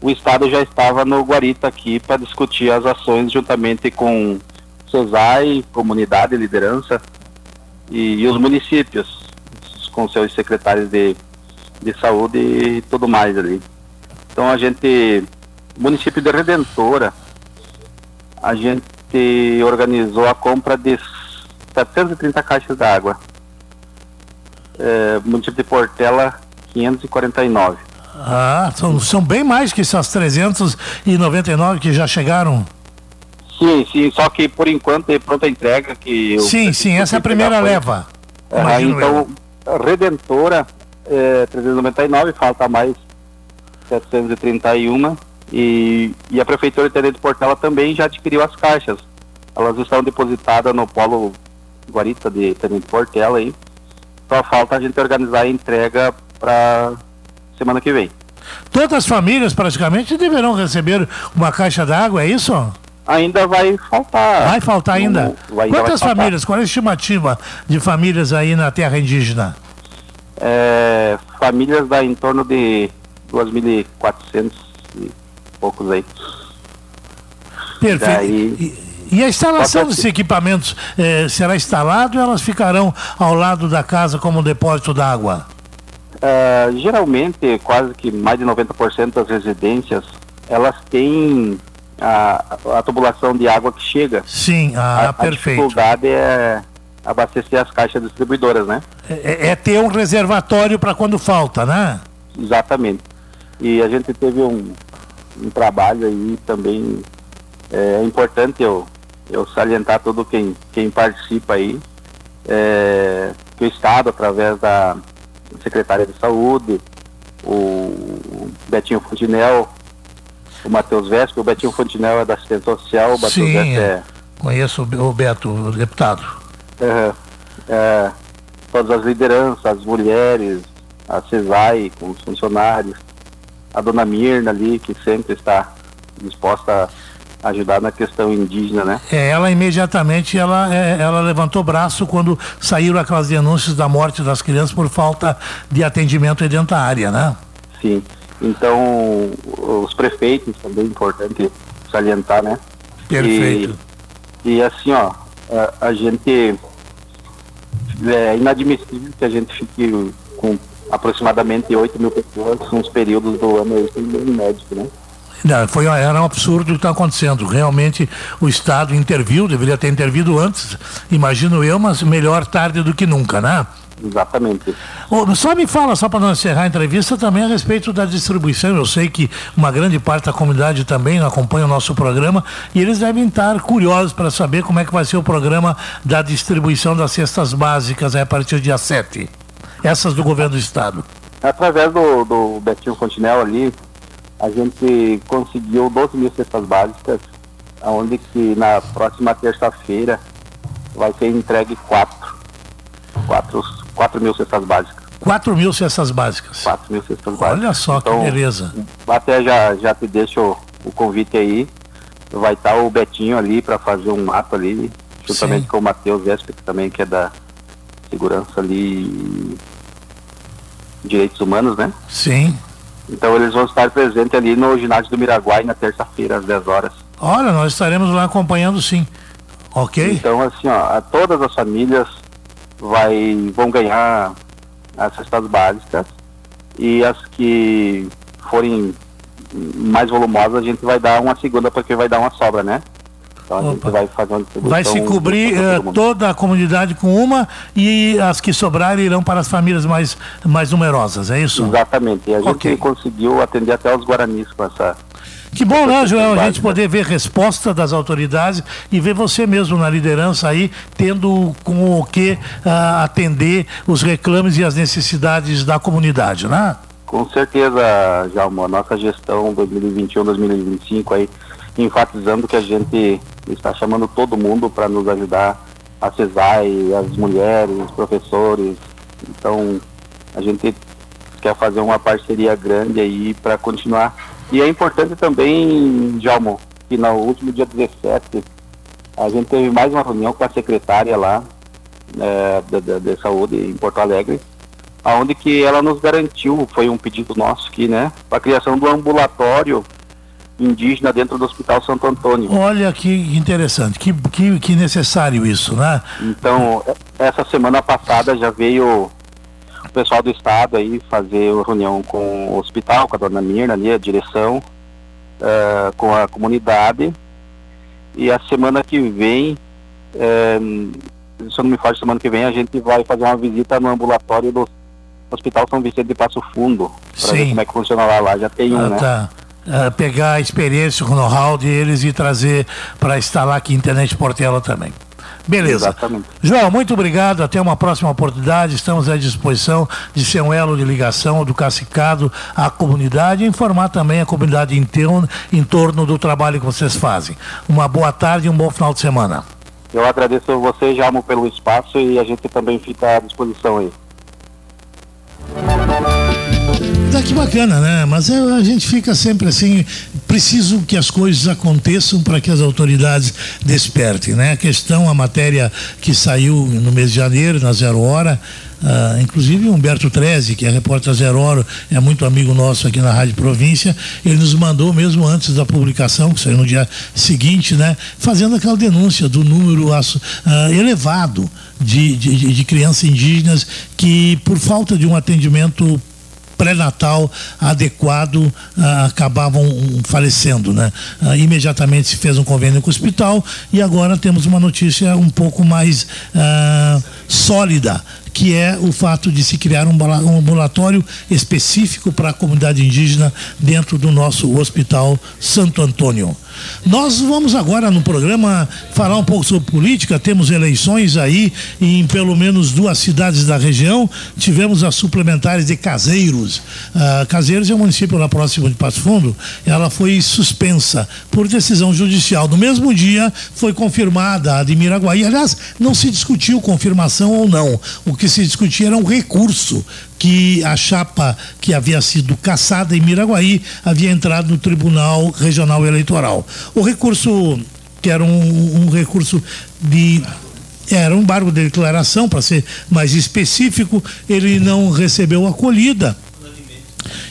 o Estado já estava no Guarita aqui para discutir as ações juntamente com CESAI, comunidade, liderança e, e, os municípios, com seus secretários de, de saúde e tudo mais ali. Então a gente, município de Redentora, a gente organizou a compra de 730 caixas d'água. É, município de Portela, 549. Ah, são, são bem mais que essas 399 que já chegaram. Sim, sim, só que por enquanto é pronta entrega que Sim, sim, essa é a primeira leva. É, então, eu. Redentora é, 399, falta mais 731 e, e a Prefeitura de Portela também já adquiriu as caixas. Elas estão depositadas no polo Guarita de Tenente Portela aí. Só falta a gente organizar a entrega para semana que vem. Todas as famílias praticamente deverão receber uma caixa d'água, é isso? Ainda vai faltar. Vai faltar ainda? vai, Quantas vai famílias? Qual é a estimativa de famílias aí na terra indígena? É, famílias dá em torno de 2.400 e poucos aí. Perfeito. Daí... E a instalação desses equipamentos eh, será instalado ou elas ficarão ao lado da casa como depósito d'água? Uh, geralmente, quase que mais de 90% das residências, elas têm a, a tubulação de água que chega. Sim, ah, a, perfeito. A dificuldade é abastecer as caixas distribuidoras, né? É, é, é ter um reservatório para quando falta, né? Exatamente. E a gente teve um, um trabalho aí também é importante eu eu salientar todo quem, quem participa aí, é, que o Estado, através da Secretaria de Saúde, o Betinho Fontinel, o Matheus Vespe, o Betinho Fontinel é da assistência social, o Matheus Sim, Vespe é, conheço o Beto, o deputado. é, todas as lideranças, as mulheres, a CESAI com os funcionários, a dona Mirna ali, que sempre está disposta a ajudar na questão indígena, né? É, ela imediatamente ela, é, ela levantou o braço quando saíram aquelas denúncias da morte das crianças por falta de atendimento área, né? Sim. Então, os prefeitos também é importante salientar, né? Perfeito. E, e assim, ó, a, a gente é inadmissível que a gente fique com aproximadamente 8 mil pessoas nos períodos do ano sem nenhum médico, né? Não, foi, era um absurdo o que está acontecendo. Realmente o Estado interviu, deveria ter intervido antes, imagino eu, mas melhor tarde do que nunca, né? Exatamente. Só me fala, só para não encerrar a entrevista, também a respeito da distribuição. Eu sei que uma grande parte da comunidade também acompanha o nosso programa e eles devem estar curiosos para saber como é que vai ser o programa da distribuição das cestas básicas aí a partir do dia 7. Essas do governo do Estado. Através do, do Betinho Fontinel ali, a gente conseguiu 12 mil cestas básicas, onde que na próxima terça-feira vai ser entregue quatro, quatro, quatro mil cestas básicas. 4 mil cestas básicas. 4 mil cestas básicas. Olha só que Então, beleza. Até já, já te deixo o, convite aí. Vai estar o Betinho ali para fazer um mato ali, juntamente Sim. com o Matheus Vesper, que também que é da segurança ali direitos humanos, né? Sim. Então eles vão estar presentes ali no ginásio do Miraguai na terça-feira às 10 horas. Olha, nós estaremos lá acompanhando sim. Ok? Então assim, ó, todas as famílias vai, vão ganhar as cestas básicas e as que forem mais volumosas a gente vai dar uma segunda porque vai dar uma sobra, né? Então a Opa. gente vai distribuição. Vai se cobrir mundo. toda a comunidade com uma e as que sobrarem irão para as famílias mais, mais numerosas, é isso? Exatamente. E a gente Ok. conseguiu atender até os Guaranis com essa. Que bom, né, Joel, a gente poder ver resposta das autoridades e ver você mesmo na liderança aí, tendo com o que ah, atender os reclames e as necessidades da comunidade, né? Com certeza, Jalmo, a nossa gestão 2021-2025 aí, enfatizando que a gente está chamando todo mundo para nos ajudar, a CESAI, as mulheres, os professores. Então, a gente quer fazer uma parceria grande aí para continuar. E é importante também, Jalmo, que no último dia 17, a gente teve mais uma reunião com a secretária lá da, da- de saúde em Porto Alegre, aonde que ela nos garantiu, foi um pedido nosso aqui, né, a criação do ambulatório indígena dentro do Hospital Santo Antônio. Olha que interessante, que, que, que necessário isso, né? Então, e- essa semana passada já veio o pessoal do estado aí fazer uma reunião com o hospital, com a dona Mirna ali, a direção, eh, com a comunidade. E a semana que vem, eh, se eu não me falo, semana que vem a gente vai fazer uma visita no ambulatório do Hospital São Vicente de Passo Fundo, para ver como é que funciona lá. Lá já tem um, Ah, né? tá. Ah, pegar a experiência, o know-how deles e trazer para instalar aqui em Internet Portela também. Beleza. Exatamente. João, muito obrigado. Até uma próxima oportunidade. Estamos à disposição de ser um elo de ligação do Cacicado à comunidade e informar também a comunidade teu- em torno do trabalho que vocês fazem. Uma boa tarde e um bom final de semana. Eu agradeço a você, Jalmo, pelo espaço e a gente também fica à disposição aí. Tá que bacana, né? Mas é, a gente fica sempre assim, preciso que as coisas aconteçam para que as autoridades despertem, né? A questão, a matéria que saiu no mês de janeiro, na Zero Hora, ah, inclusive Humberto Treze, que é repórter Zero Hora, é muito amigo nosso aqui na Rádio Província, ele nos mandou mesmo antes da publicação, que saiu no dia seguinte, né? Fazendo aquela denúncia do número ah, elevado de, de- de crianças indígenas que, por falta de um atendimento pré-natal adequado ah, acabavam hum, falecendo, né? Ah, imediatamente se fez um convênio com o hospital e agora temos uma notícia um pouco mais ah, sólida, que é o fato de se criar um, um ambulatório específico para a comunidade indígena dentro do nosso hospital Santo Antônio. Nós vamos agora no programa falar um pouco sobre política. Temos eleições aí em pelo menos duas cidades da região. Tivemos as suplementares de Caseiros. Uh, Caseiros é um município lá próximo de Passo Fundo. Ela foi suspensa por decisão judicial. No mesmo dia foi confirmada a de Miraguaí. Aliás, não se discutiu confirmação ou não. O que se discutia era um recurso que a chapa que havia sido caçada em Miraguaí havia entrado no Tribunal Regional Eleitoral. O recurso, que era um, um recurso de era um embargo de declaração, para ser mais específico, ele não recebeu acolhida.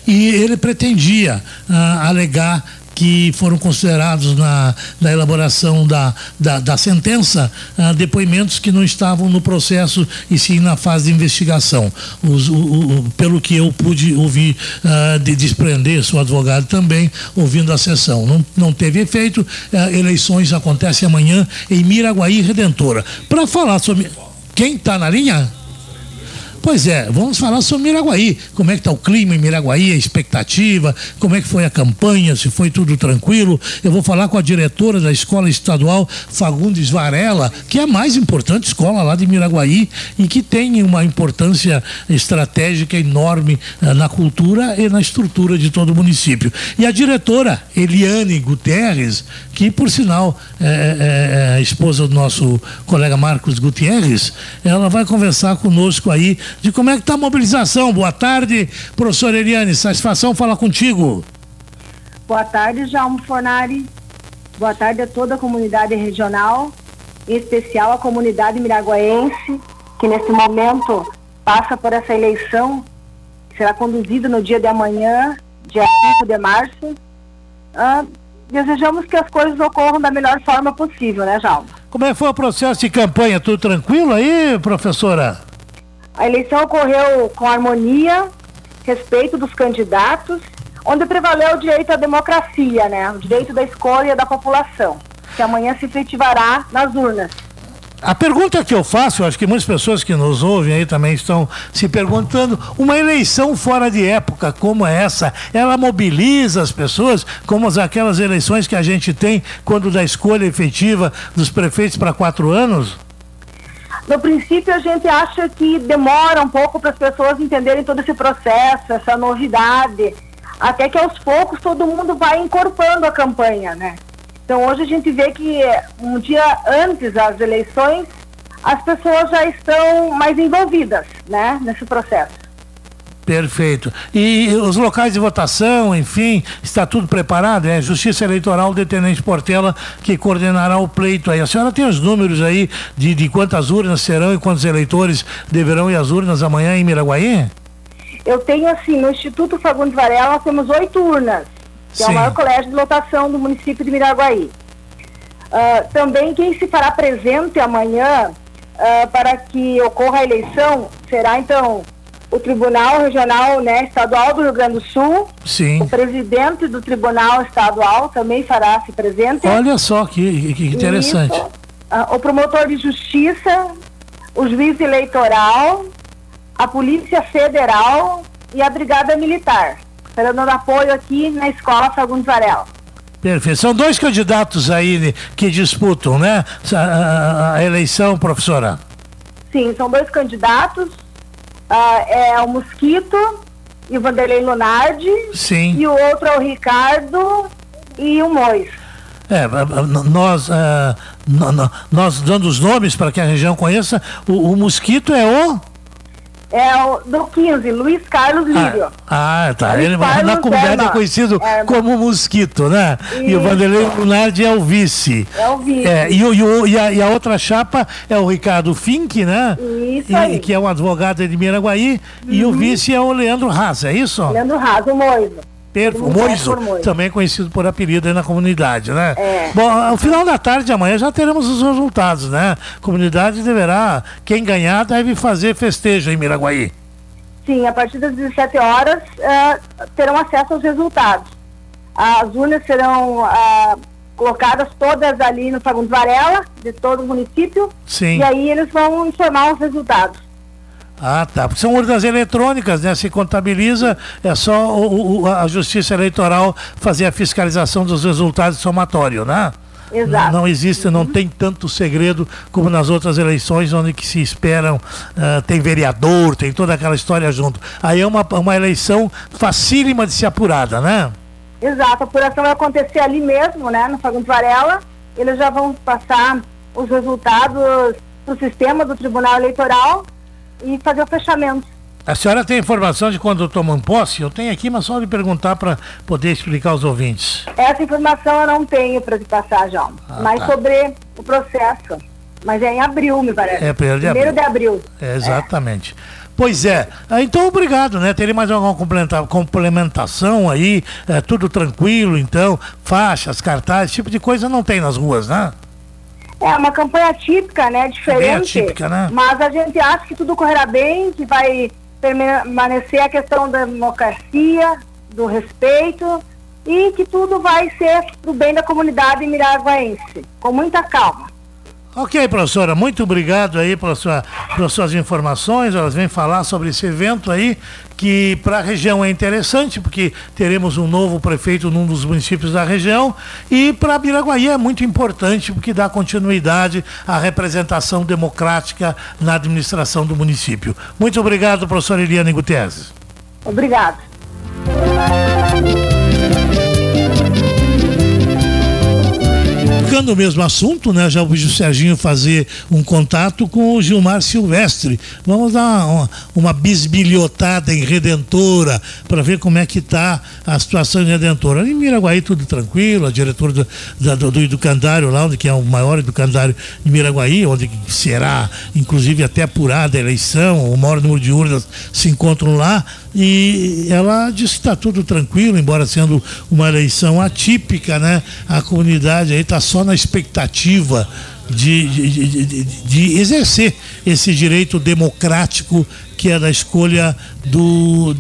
E ele pretendia ah, alegar que foram considerados na, na elaboração da, da, da sentença uh, depoimentos que não estavam no processo e sim na fase de investigação. Os, o, o, pelo que eu pude ouvir uh, de desprender, sou advogado também, ouvindo a sessão. Não, não teve efeito, uh, eleições acontecem amanhã em Miraguaí Redentora. Para falar sobre. Quem está na linha? Pois é, vamos falar sobre Miraguaí. Como é que está o clima em Miraguaí, a expectativa, como é que foi a campanha, se foi tudo tranquilo. Eu vou falar com a diretora da Escola Estadual Fagundes Varela, que é a mais importante escola lá de Miraguaí e que tem uma importância estratégica enorme eh, na cultura e na estrutura de todo o município. E a diretora Eliane Guterres, que por sinal é, é, é a esposa do nosso colega Marcos Gutierrez, ela vai conversar conosco aí de como é que está a mobilização. Boa tarde, professora Eliane, satisfação falar contigo. Boa tarde, Jaume Fornari. Boa tarde a toda a comunidade regional, em especial a comunidade miraguaense, que nesse momento passa por essa eleição, que será conduzida no dia de amanhã, dia 5 de março. Ah, desejamos que as coisas ocorram da melhor forma possível, né, Jaume? Como é que foi o processo de campanha? Tudo tranquilo aí, professora? A eleição ocorreu com harmonia, respeito dos candidatos, onde prevaleu o direito à democracia, né? O direito da escolha da população, que amanhã se efetivará nas urnas. A pergunta que eu faço, eu acho que muitas pessoas que nos ouvem aí também estão se perguntando, uma eleição fora de época como essa, ela mobiliza as pessoas, como aquelas eleições que a gente tem quando da escolha efetiva dos prefeitos para quatro anos? No princípio, a gente acha que demora um pouco para as pessoas entenderem todo esse processo, essa novidade, até que aos poucos todo mundo vai incorporando a campanha, né? Então, hoje a gente vê que um dia antes das eleições, as pessoas já estão mais envolvidas, né, nesse processo. Perfeito. E os locais de votação, enfim, está tudo preparado? É Justiça Eleitoral de Tenente Portela que coordenará o pleito aí. A senhora tem os números aí de, de quantas urnas serão e quantos eleitores deverão ir às urnas amanhã em Miraguaí? Eu tenho assim, no Instituto Fagundes Varela nós temos oito urnas, que Sim. é o maior colégio de lotação do município de Miraguaí. Uh, também quem se fará presente amanhã uh, para que ocorra a eleição será então o Tribunal Regional né, Estadual do Rio Grande do Sul. Sim. O presidente do Tribunal Estadual também fará se presente. Olha só que, que interessante. Isso, uh, o promotor de justiça, o juiz eleitoral, a Polícia Federal e a Brigada Militar. Esperando apoio aqui na Escola Fagundes Varela. Perfeito. São dois candidatos aí que disputam, né? A, a, a eleição, professora. Sim, são dois candidatos uh, é o Mosquito e o Vanderlei Lunardi. Sim. E o outro é o Ricardo e o Mois. É, nós, uh, nós dando os nomes para que a região conheça, o, o Mosquito é o. É o do 15, Luiz Carlos Lírio. Ah, ah tá. Luiz Ele Carlos na comunidade é conhecido é, como Mosquito, né? Isso. E o Vanderlei Lunardi é o vice. É o vice. É, e, o, e, a, e, a, outra chapa é o Ricardo Fink, né? Isso. E, que é um advogado de Miraguaí. Uhum. E o uhum. vice é o Leandro Haas, é isso? Leandro Haas, o Moiso. Perfeito. Moiso, também conhecido por apelido aí na comunidade, né? É. Bom, ao final da tarde de amanhã já teremos os resultados, né? A comunidade deverá, quem ganhar deve fazer festejo em Miraguaí. Sim, a partir das 17 horas uh, terão acesso aos resultados. As urnas serão uh, colocadas todas ali no Fagundes Varela, de todo o município. Sim. E aí eles vão informar os resultados. Ah, tá. Porque são urnas eletrônicas, né? Se contabiliza, é só o, o, a Justiça Eleitoral fazer a fiscalização dos resultados somatórios, né? Exato. Não, não existe, não tem tanto segredo como nas outras eleições, onde que se esperam, uh, tem vereador, tem toda aquela história junto. Aí é uma, uma eleição facílima de ser apurada, né? Exato, a apuração vai acontecer ali mesmo, né? No Fagundes Varela. Eles já vão passar os resultados para o sistema do Tribunal Eleitoral e fazer o fechamento. A senhora tem informação de quando tomam posse? Eu tenho aqui, mas só de perguntar para poder explicar aos ouvintes. Essa informação eu não tenho para te passar, João. Ah, mas tá. sobre o processo. Mas é em abril, me parece. É, primeiro de primeiro abril. De abril. É, exatamente. É. Pois é. Ah, então, obrigado, né? Teria mais alguma complementação aí? É, tudo tranquilo, então? Faixas, cartazes, tipo de coisa não tem nas ruas, né? É uma campanha típica, né? Diferente. Bem atípica, né? Mas a gente acha que tudo correrá bem, que vai permanecer a questão da democracia, do respeito e que tudo vai ser para o bem da comunidade miraguaense, com muita calma. Ok, professora, muito obrigado aí pelas, sua, pelas suas informações. Elas vêm falar sobre esse evento aí, que para a região é interessante, porque teremos um novo prefeito num dos municípios da região, e para Biraguaí é muito importante, porque dá continuidade à representação democrática na administração do município. Muito obrigado, professora Eliane Gutierrez. Obrigado. Tocando o mesmo assunto, né? Já o Serginho fazer um contato com o Gilmar Silvestre. Vamos dar uma, uma bisbilhotada em Redentora para ver como é que está a situação em Redentora. Em Miraguaí tudo tranquilo, a diretora do, da, do, do educandário lá, onde que é o maior educandário de Miraguaí, onde será inclusive até apurada a eleição, o maior número de urnas se encontram lá, e ela disse que está tudo tranquilo, embora sendo uma eleição atípica, né? A comunidade aí está só na expectativa de, de, de, de, exercer esse direito democrático que é da escolha do,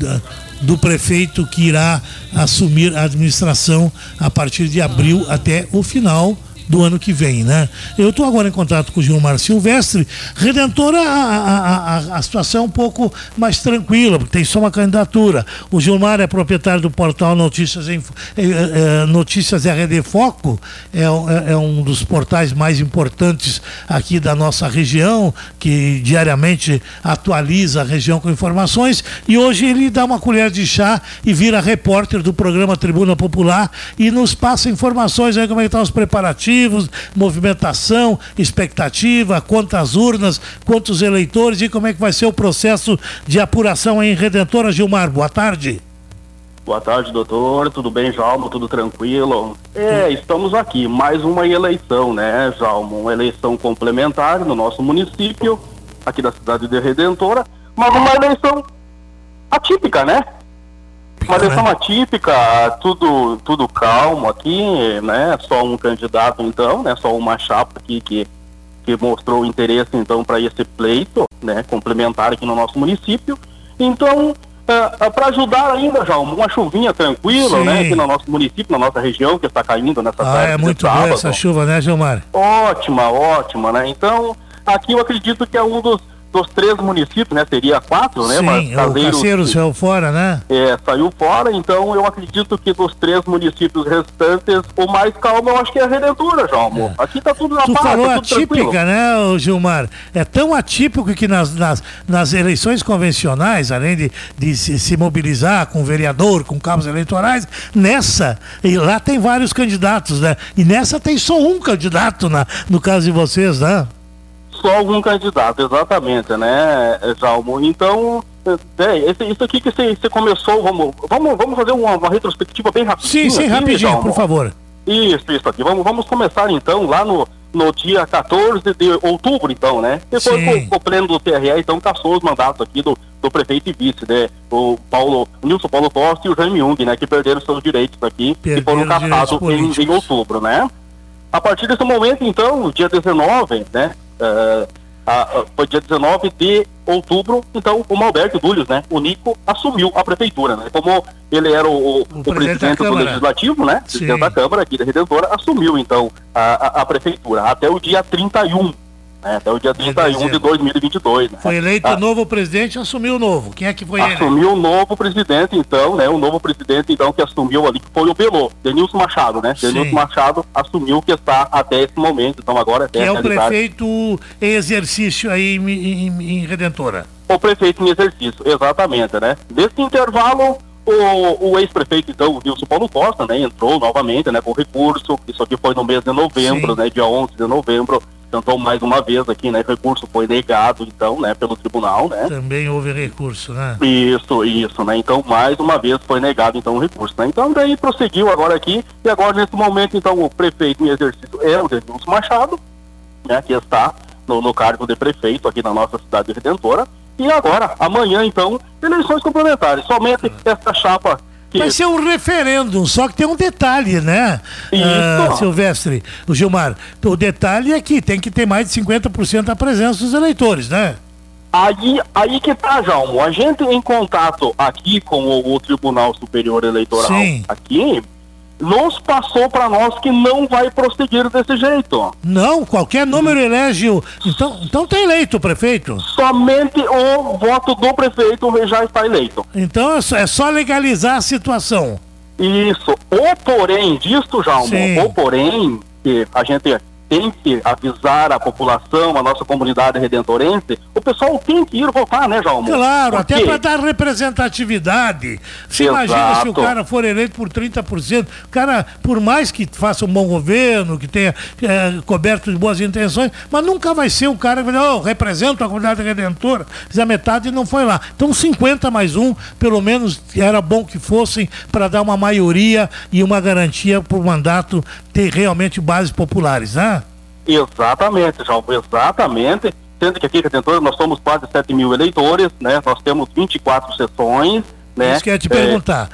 do prefeito que irá assumir a administração a partir de abril até o final do ano que vem, né? Eu estou agora em contato com o Gilmar Silvestre. Redentora, a, a, a, situação é um pouco mais tranquila, porque tem só uma candidatura. O Gilmar é proprietário do portal Notícias, em, é, é, Notícias RD Foco, é, é, um dos portais mais importantes aqui da nossa região, que diariamente atualiza a região com informações. E hoje ele dá uma colher de chá e vira repórter do programa Tribuna Popular e nos passa informações aí como é que estão os preparativos movimentação, expectativa, quantas urnas, quantos eleitores e como é que vai ser o processo de apuração em Redentora Gilmar. Boa tarde. Boa tarde, doutor. Tudo bem, Jalmo? Tudo tranquilo? É, estamos aqui. Mais uma eleição, né, Jalmo? Uma eleição complementar no nosso município, aqui da cidade de Redentora, mas uma eleição atípica, né? Uma eleição né? atípica, tudo, tudo calmo aqui, né? Só um candidato então, né? Só uma chapa aqui que, que mostrou interesse então para esse pleito, né? Complementar aqui no nosso município. Então, Uh, uh, para ajudar ainda, já uma chuvinha tranquila, Sim. né, aqui no nosso município, na nossa região, que está caindo nessa ah, é muito boa essa chuva, né, Gilmar? Ótima, ótima, né? Então, aqui eu acredito que é um dos dos três municípios, né? Seria quatro, né? Sim, Mas Caseiro, o Caseiro saiu fora, né? É, saiu fora, então eu acredito que dos três municípios restantes, o mais calmo eu acho que é a Redentura, João. É. Aqui tá tudo na tu paz, falou tá atípica, né, Gilmar? É tão atípico que nas, nas, nas eleições convencionais, além de, de se, se, mobilizar com vereador, com cabos eleitorais, nessa, e lá tem vários candidatos, né? E nessa tem só um candidato, na, no caso de vocês, né? Só algum candidato, exatamente, né, Jalmo? Então, é, esse, isso aqui que você, começou, vamos, vamos, vamos fazer uma, uma retrospectiva bem rapidinho. Sim, sim, aqui, rapidinho, Jalmo. por favor. Isso, isso aqui. Vamos, vamos começar então lá no, no dia 14 de outubro, então, né? Depois o, o pleno do TRE, então, caçou os mandatos aqui do, do prefeito e vice, né? O Paulo, o Nilson Paulo Costa e o Jaime Jung, né? Que perderam seus direitos aqui perderam e foram caçados em, em outubro, né? A partir desse momento, então, dia 19, né? Uh, a, a, foi dia 19 de outubro, então o Malberto Dúlios, né, o Nico, assumiu a prefeitura, né, como ele era o, o, o presidente, do Legislativo, né, presidente da Câmara aqui da Redentora, assumiu então a, a, a, prefeitura até o dia 31 né, até o dia 31 de 2022. Né? Foi eleito Ah, o novo presidente, assumiu o novo. Quem é que foi ele? assumiu o novo presidente, então, né? O novo presidente, então, que assumiu ali, que foi o Belô, Denilson Machado, né? Sim. Denilson Machado assumiu que está até esse momento, então agora até Que é a o realidade. prefeito em exercício aí em, em- em Redentora. O prefeito em exercício, exatamente, né? Nesse intervalo, o, o ex-prefeito, então, o Wilson Paulo Costa, né? Entrou novamente, né? Com recurso, isso aqui foi no mês de novembro, Sim. né? Dia 11 de novembro, tentou mais uma vez aqui, né? Recurso foi negado, então, né? Pelo tribunal, né? Também houve recurso, né? Isso, isso, né? Então, mais uma vez foi negado, então, o recurso, né? Então, daí prosseguiu agora aqui, e agora, nesse momento, então, o prefeito em exercício é o Denilson Machado, né? Que está no, no cargo de prefeito aqui na nossa cidade redentora. E agora, amanhã, então, eleições complementares. Somente essa chapa Vai ser um referêndum, só que tem um detalhe, né, Isso. ah, Silvestre, o Gilmar? O detalhe é que tem que ter mais de 50% da presença dos eleitores, né? Aí, aí que tá, Jalmo. A gente em contato aqui com o, o Tribunal Superior Eleitoral Sim. aqui, nos passou para nós que não vai prosseguir desse jeito. Não, qualquer número elege o... Então, então tá eleito o prefeito. Somente o voto do prefeito já está eleito. Então é só, é só legalizar a situação. Isso. O porém disto, Jalmo, Sim. o porém, que a gente tem que avisar a população, a nossa comunidade redentorense, o pessoal tem que ir votar, né, Jalmo? Claro, até para dar representatividade. Se Exato. imagina se o cara for eleito por 30%, o cara, por mais que faça um bom governo, que tenha eh, coberto de boas intenções, mas nunca vai ser o cara que vai dizer, oh, represento a comunidade redentora, mas a metade não foi lá. Então 50 mais um, pelo menos era bom que fossem para dar uma maioria e uma garantia para o mandato ter realmente bases populares, né? Exatamente, João, exatamente. Sendo que aqui em Redentor nós somos quase 7 mil eleitores, né? Nós temos 24 sessões, né? Isso que eu ia te É, perguntar.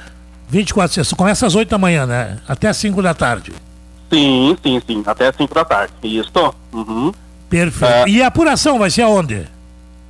24 sessões, começa às 8 da manhã, né? Até às 5 da tarde. sim, sim, sim, até 5 da tarde. Isso. Uhum. Perfeito. É. E a apuração vai ser aonde?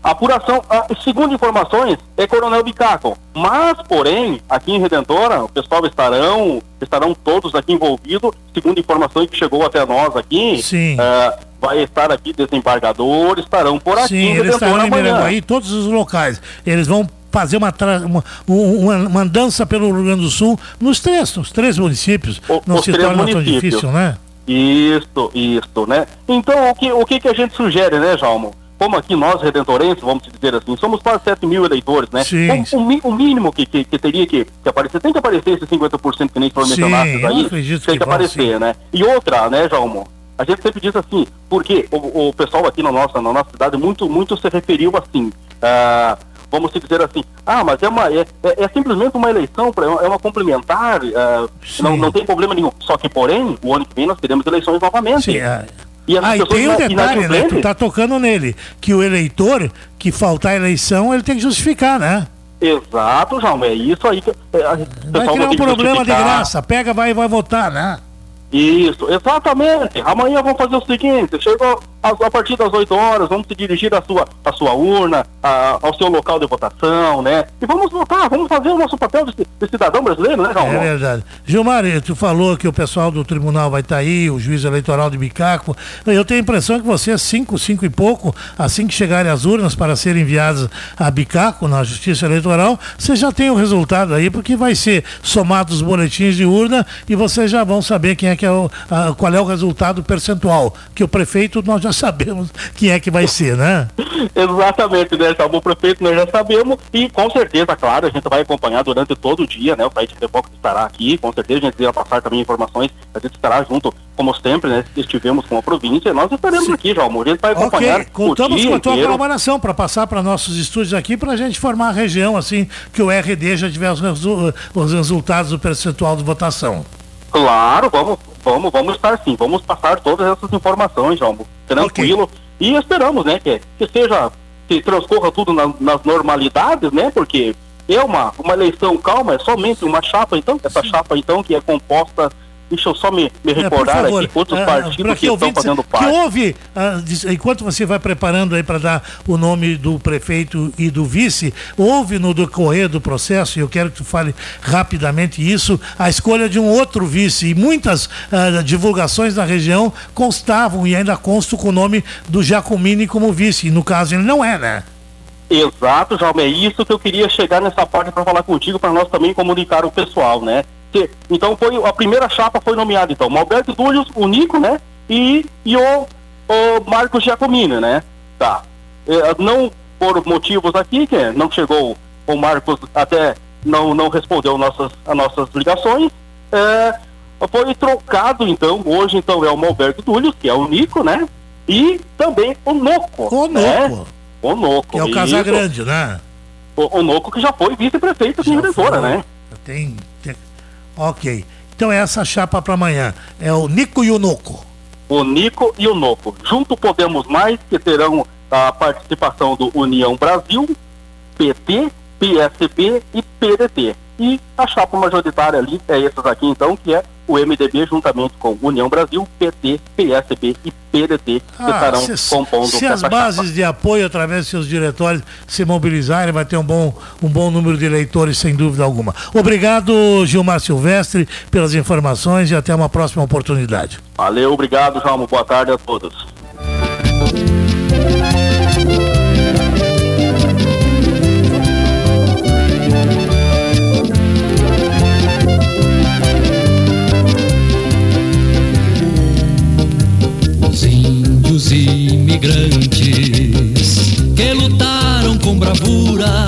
A apuração, ah, segundo informações, é Coronel Bicaco. Mas, porém, aqui em Redentora, o pessoal estarão, estarão todos aqui envolvidos, segundo informações que chegou até nós aqui. Sim. ah, vai estar aqui desembargador, estarão por aqui Sim, eles estarão em. Miranguaí, todos os locais. Eles vão fazer uma, uma, um- uma, uma dança pelo Rio Grande do Sul nos três, nos três municípios. O- Não se torna tão municípios. difícil, né? Isso, isso, né? Então, o que, o que, que a gente sugere, né, Jalmo? Como aqui nós, redentorenses, vamos dizer assim, somos quase 7 mil eleitores, né? Sim, o, o o mínimo que, que, que teria que, que aparecer, tem que aparecer esses 50% que nem foram mencionados aí, tem que que aparecer, sim. né? E outra, né, Jalmo? A gente sempre diz assim, porque o, o pessoal aqui na nossa, na nossa cidade muito, muito se referiu assim, ah, vamos dizer assim, ah, mas é, uma, é, é, é simplesmente uma eleição, pra- é uma complementar, ah, não, não tem problema nenhum. Só que, porém, o ano que vem nós teremos eleições novamente. Sim, é. E Ah, e tem um detalhe, né? Tu tá tocando nele. Que o eleitor que faltar a eleição, ele tem que justificar, né? Exato, João, é isso aí que é, Vai criar um problema de graça. Pega, vai e vai votar, né? Isso, exatamente. Amanhã vamos fazer o seguinte, chegou a, a partir das 8 horas, vamos se dirigir à sua, à sua urna, a- ao seu local de votação, né? E vamos votar, vamos fazer o nosso papel de, de cidadão brasileiro, né, João? É verdade. Gilmar, tu falou que o pessoal do tribunal vai estar aí, o juiz eleitoral de Bicaco. Eu tenho a impressão que vocês, cinco, cinco e pouco, assim que chegarem as urnas para serem enviadas a Bicaco, na Justiça Eleitoral, vocês já têm o resultado aí, porque vai ser somado os boletins de urna e vocês já vão saber quem é que é o, a- qual é o resultado percentual. Que o prefeito nós já sabemos quem é que vai ser, né? Exatamente, né? Bom, prefeito, nós já sabemos e com certeza, claro, a gente vai acompanhar durante todo o dia, né? O site de Foco estará aqui, com certeza a gente vai passar também informações, a gente estará junto, como sempre, né? Se estivemos com a província, nós estaremos aqui, João, a gente vai acompanhar Ok, contamos o com a tua inteiro. colaboração para passar para nossos estúdios aqui para a gente formar a região assim que o RD já tiver os, resu- os resultados do percentual de votação. Claro, vamos, vamos, vamos estar sim, vamos passar todas essas informações, João, tranquilo. E esperamos, né, que, que seja, que transcorra tudo na- nas normalidades, né, porque é uma, uma eleição calma, é somente uma chapa, então, essa chapa, então, que é composta deixa eu só me, me recordar é, aqui quantos uh, partidos que estão fazendo parte. Que houve, uh, enquanto você vai preparando aí para dar o nome do prefeito e do vice, houve no decorrer do processo, e eu quero que tu fale rapidamente isso, a escolha de um outro vice. E muitas uh, divulgações na região constavam e ainda constam com o nome do Giacomini como vice. E no caso ele não é, né? Exato, Jaume, é isso que eu queria chegar nessa parte para falar contigo, para nós também comunicar o pessoal, né? Então foi a primeira chapa foi nomeada então, o Alberto Dúlios, o Nico, né? E, e o, o Marcos Giacomini, né? Tá. É, não por motivos aqui, que não chegou o Marcos até não, não respondeu nossas, as nossas ligações. É, foi trocado então, hoje então é o Alberto Dúlios, que é o Nico, né? E também o Noco. O né? Noco. O Noco. Que é o Casagrande, né? O, o Noco que já foi vice-prefeito em Redentora, né? Tem, tem, Ok. Então é essa chapa para amanhã. É o Nico e o Noco. O Nico e o Noco. Junto Podemos Mais, que terão a participação do União Brasil, PT, PSB e PDT. E a chapa majoritária ali é essas aqui, então, que é o MDB juntamente com União Brasil, PT, PSB e PDT ah, que estarão se, compondo Se as bases chapa. de apoio através de seus diretórios se mobilizarem, vai ter um bom, um bom número de eleitores, sem dúvida alguma. Obrigado, Gilmar Silvestre, pelas informações e até uma próxima oportunidade. Valeu, obrigado, João. Boa tarde a todos. Imigrantes que lutaram com bravura,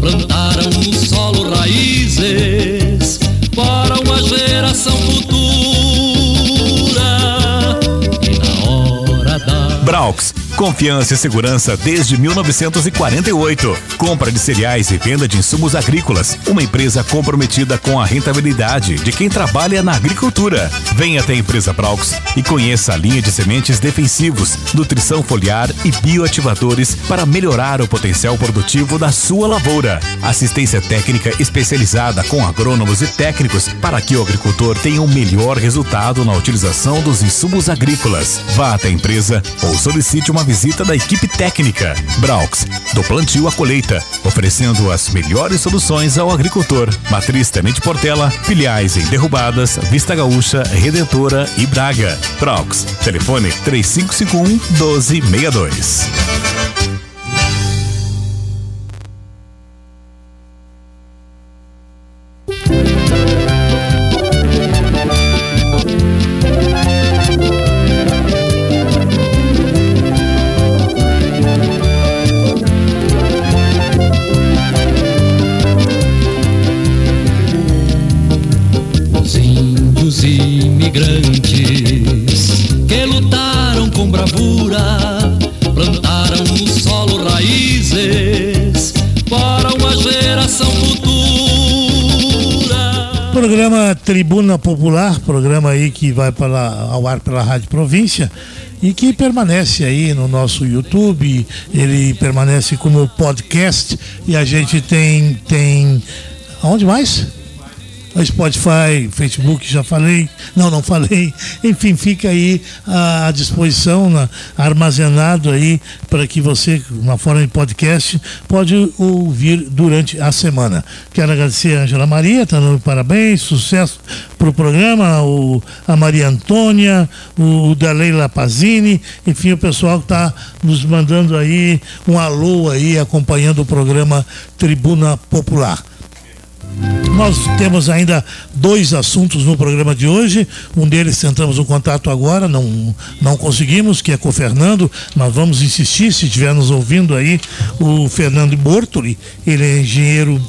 plantaram no solo raízes para uma geração futura. E na hora da Braux Confiança e segurança desde 1948. Compra de cereais e venda de insumos agrícolas. Uma empresa comprometida com a rentabilidade de quem trabalha na agricultura. Venha até a empresa Braux e conheça a linha de sementes defensivos, nutrição foliar e bioativadores para melhorar o potencial produtivo da sua lavoura. Assistência técnica especializada com agrônomos e técnicos para que o agricultor tenha um melhor resultado na utilização dos insumos agrícolas. Vá até a empresa ou solicite uma visita da equipe técnica. Braux, do plantio à colheita, oferecendo as melhores soluções ao agricultor. Matriz Tenente Portela, filiais em Derrubadas, Vista Gaúcha, Redentora e Braga. Braux, telefone 3551 1262. Tribuna Popular, programa aí que vai para, ao ar pela Rádio Província e que permanece aí no nosso YouTube, ele permanece como podcast e a gente tem tem aonde mais? Spotify, Facebook, já falei. Não, não falei. Enfim, fica aí à disposição, na, armazenado aí, para que você, na forma de podcast, pode ouvir durante a semana. Quero agradecer a Angela Maria, está dando parabéns, sucesso para o programa, o, a Maria Antônia, o, o da Leila Pazini, enfim, o pessoal que está nos mandando aí um alô aí, acompanhando o programa Tribuna Popular. Nós temos ainda dois assuntos no programa de hoje. Um deles tentamos um contato agora, não, não conseguimos, que é com o Fernando. Nós vamos insistir, se estiver nos ouvindo aí, o Fernando Bortoli, ele é engenheiro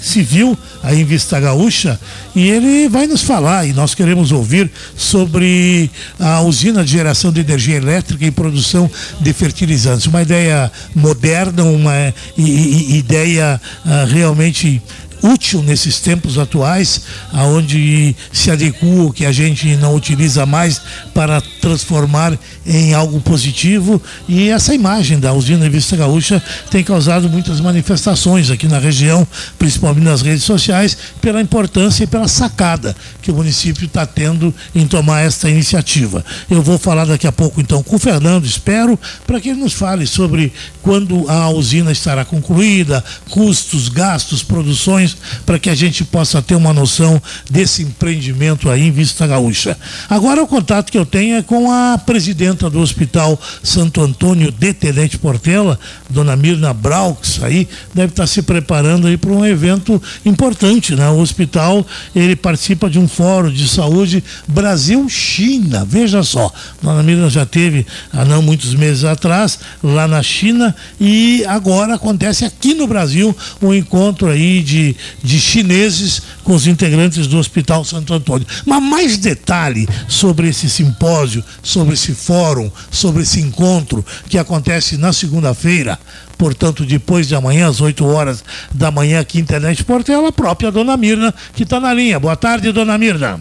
civil aí em Vista Gaúcha e ele vai nos falar e nós queremos ouvir sobre a usina de geração de energia elétrica e produção de fertilizantes. Uma ideia moderna, uma ideia uh, realmente útil nesses tempos atuais, aonde se adequa o que a gente não utiliza mais para transformar em algo positivo. E essa imagem da usina Vista Gaúcha tem causado muitas manifestações aqui na região, principalmente nas redes sociais, pela importância e pela sacada que o município está tendo em tomar esta iniciativa. Eu vou falar daqui a pouco então com o Fernando, espero, para que ele nos fale sobre quando a usina estará concluída, custos, gastos, produções, para que a gente possa ter uma noção desse empreendimento aí em Vista Gaúcha. Agora o contato que eu tenho é com a presidenta do Hospital Santo Antônio de Tenente Portela, dona Mirna Braux, aí deve estar se preparando aí para um evento importante, né? O hospital, ele participa de um fórum de saúde Brasil-China, veja só, dona Mirna já teve há não muitos meses atrás, lá na China, e agora acontece aqui no Brasil um encontro aí de, de chineses com os integrantes do Hospital Santo Antônio. Mas mais detalhe sobre esse simpósio, sobre esse fórum, sobre esse encontro que acontece na segunda-feira, portanto, depois de amanhã, às 8 horas da manhã, aqui Internet Portela, a própria dona Mirna, que está na linha. Boa tarde, dona Mirna.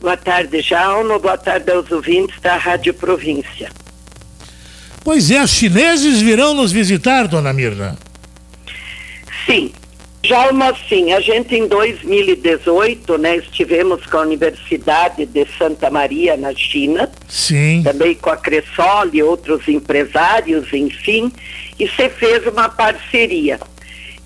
Boa tarde, Jalmo. Boa tarde aos ouvintes da Rádio Província. Pois é, os chineses virão nos visitar, dona Mirna. Sim. Jalma, sim, a gente em 2018, né, estivemos com a Universidade de Santa Maria na China. Sim. Também com a Cressol e outros empresários, enfim, e se fez uma parceria.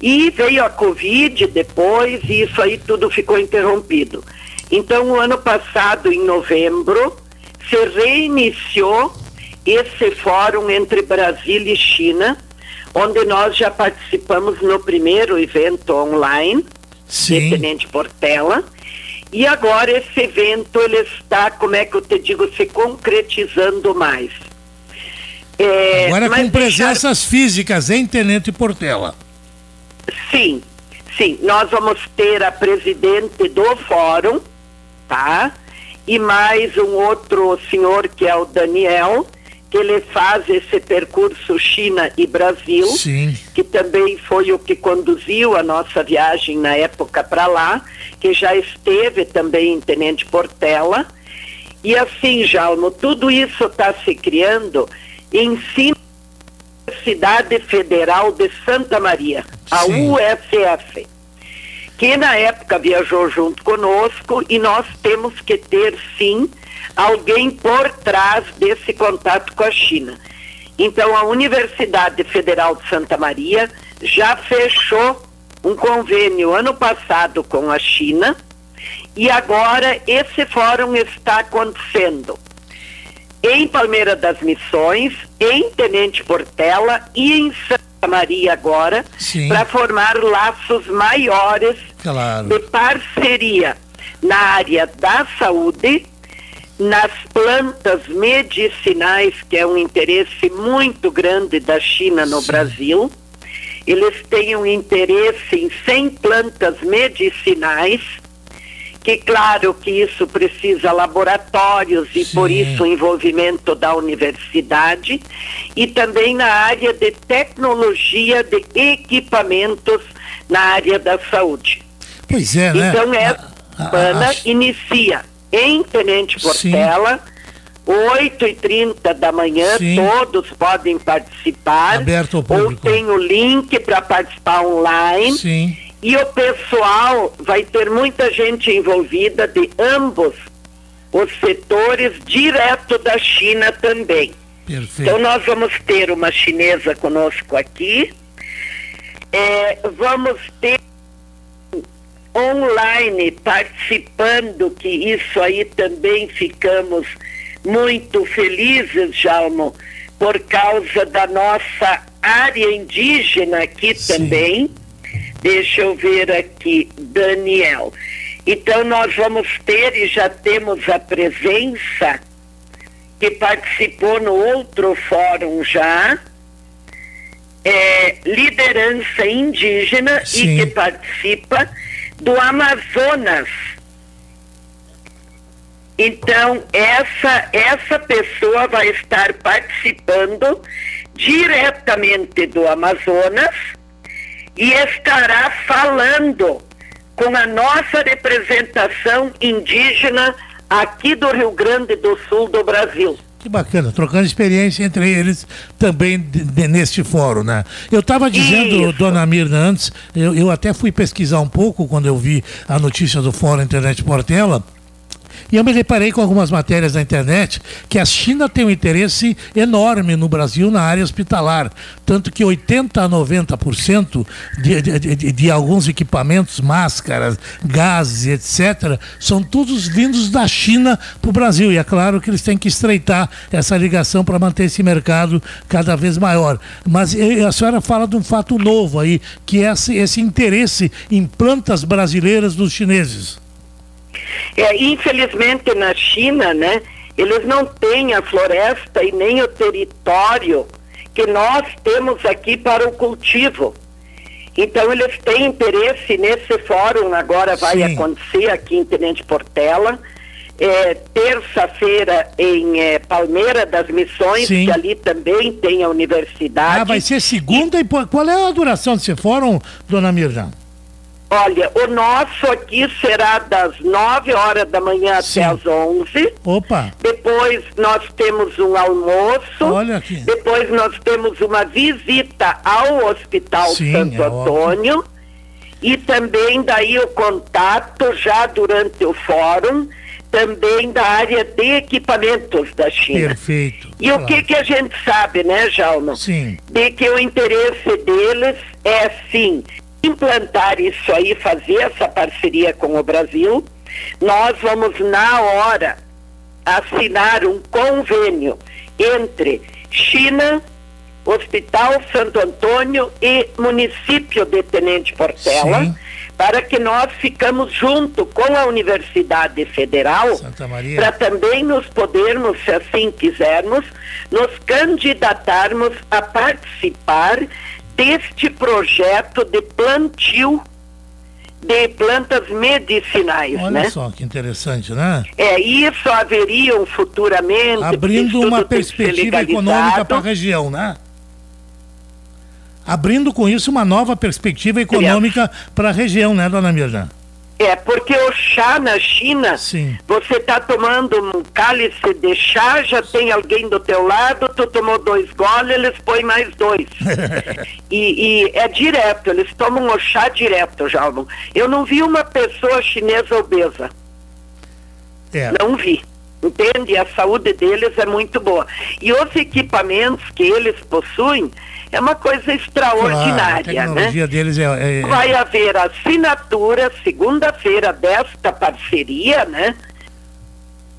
E veio a Covid depois e isso aí tudo ficou interrompido. Então, o ano passado, em novembro, se reiniciou esse fórum entre Brasil e China, onde nós já participamos no primeiro evento online, Sim. de Tenente Portela, e agora esse evento ele está, como é que eu te digo, se concretizando mais. É, Agora com presenças físicas em Tenente Portela. Sim, sim. Nós vamos ter a presidente do fórum, tá? E mais um outro senhor que é o Daniel, que ele faz esse percurso China e Brasil, Sim. que também foi o que conduziu a nossa viagem na época para lá, que já esteve também em Tenente Portela. E assim, Jalmo, tudo isso está se criando em cima da Universidade Federal de Santa Maria, a Sim. UFF, que na época viajou junto conosco e nós temos que ter sim alguém por trás desse contato com a China. Então a Universidade Federal de Santa Maria já fechou um convênio ano passado com a China e agora esse fórum está acontecendo em Palmeira das Missões, em Tenente Portela e em Santa Maria agora, para formar laços maiores Claro. de parceria na área da saúde, nas plantas medicinais, que é um interesse muito grande da China no Brasil. Eles têm um interesse em 100 plantas medicinais, que claro que isso precisa laboratórios e Sim. por isso o envolvimento da universidade e também na área de tecnologia de equipamentos na área da saúde. Pois é, né? Então, essa A- a- a- inicia em Tenente Sim. Portela, 8 e 30 da manhã, Sim. todos podem participar. Aberto ao Ou público. tem o link para participar online. Sim. E o pessoal vai ter muita gente envolvida de ambos os setores, direto da China também. Perfeito. Então nós vamos ter uma chinesa conosco aqui. É, vamos ter online participando, que isso aí também ficamos muito felizes, Jalmo, por causa da nossa área indígena aqui Sim. também. Deixa eu ver aqui, Daniel. Então nós vamos ter e já temos a presença que participou no outro fórum já, é, liderança indígena Sim. e que participa do Amazonas. Então, essa, essa pessoa vai estar participando diretamente do Amazonas e estará falando com a nossa representação indígena aqui do Rio Grande do Sul do Brasil. Que bacana, trocando experiência entre eles também de, de, neste fórum, né? Eu estava dizendo, Isso. dona Mirna, antes, eu, eu até fui pesquisar um pouco quando eu vi a notícia do Fórum Internet Portela. E eu me deparei com algumas matérias na internet que a China tem um interesse enorme no Brasil na área hospitalar. Tanto que 80% a 90% de, de, de, de alguns equipamentos, máscaras, gases, etc., são todos vindos da China para o Brasil. E é claro que eles têm que estreitar essa ligação para manter esse mercado cada vez maior. Mas eh, a senhora fala de um fato novo aí, que é esse, esse interesse em plantas brasileiras dos chineses. É, infelizmente na China, né, eles não têm a floresta e nem o território que nós temos aqui para o cultivo. Então eles têm interesse nesse fórum, agora vai Sim. acontecer aqui em Tenente Portela, é, terça-feira em é, Palmeira das Missões, Sim. que ali também tem a universidade. Ah, vai ser segunda e qual é a duração desse fórum, dona Mirna? Olha, o nosso aqui será das 9 horas da manhã Sim. até as 11. Opa, Depois nós temos um almoço. Olha aqui. Depois nós temos uma visita ao Hospital Sim, Santo é Antônio. E também daí o contato já durante o fórum, também da área de equipamentos da China. perfeito. E o Claro. que, que a gente sabe, né, Jalma? Sim. De que o interesse deles é, sim, implantar isso aí, fazer essa parceria com o Brasil. Nós vamos, na hora, assinar um convênio entre China, Hospital Santo Antônio e município de Tenente Portela, Sim. para que nós ficamos junto com a Universidade Federal para também nos podermos, se assim quisermos, nos candidatarmos a participar deste projeto de plantio de plantas medicinais, Olha né? só que interessante, né? É, isso haveriam futuramente. Abrindo uma perspectiva econômica para a região, né? Abrindo com isso uma nova perspectiva econômica para a região, né, dona Mirna? É, porque o chá na China, Sim. você está tomando um cálice de chá, já tem alguém do teu lado, tu tomou dois goles, eles põem mais dois. e, e é direto, eles tomam o chá direto, Jalmo. Eu não vi uma pessoa chinesa obesa. É. Não vi. Entende? A saúde deles é muito boa. E os equipamentos que eles possuem é uma coisa Claro, a extraordinária, né? tecnologia deles é, é- é- Vai haver assinatura segunda-feira desta parceria, né?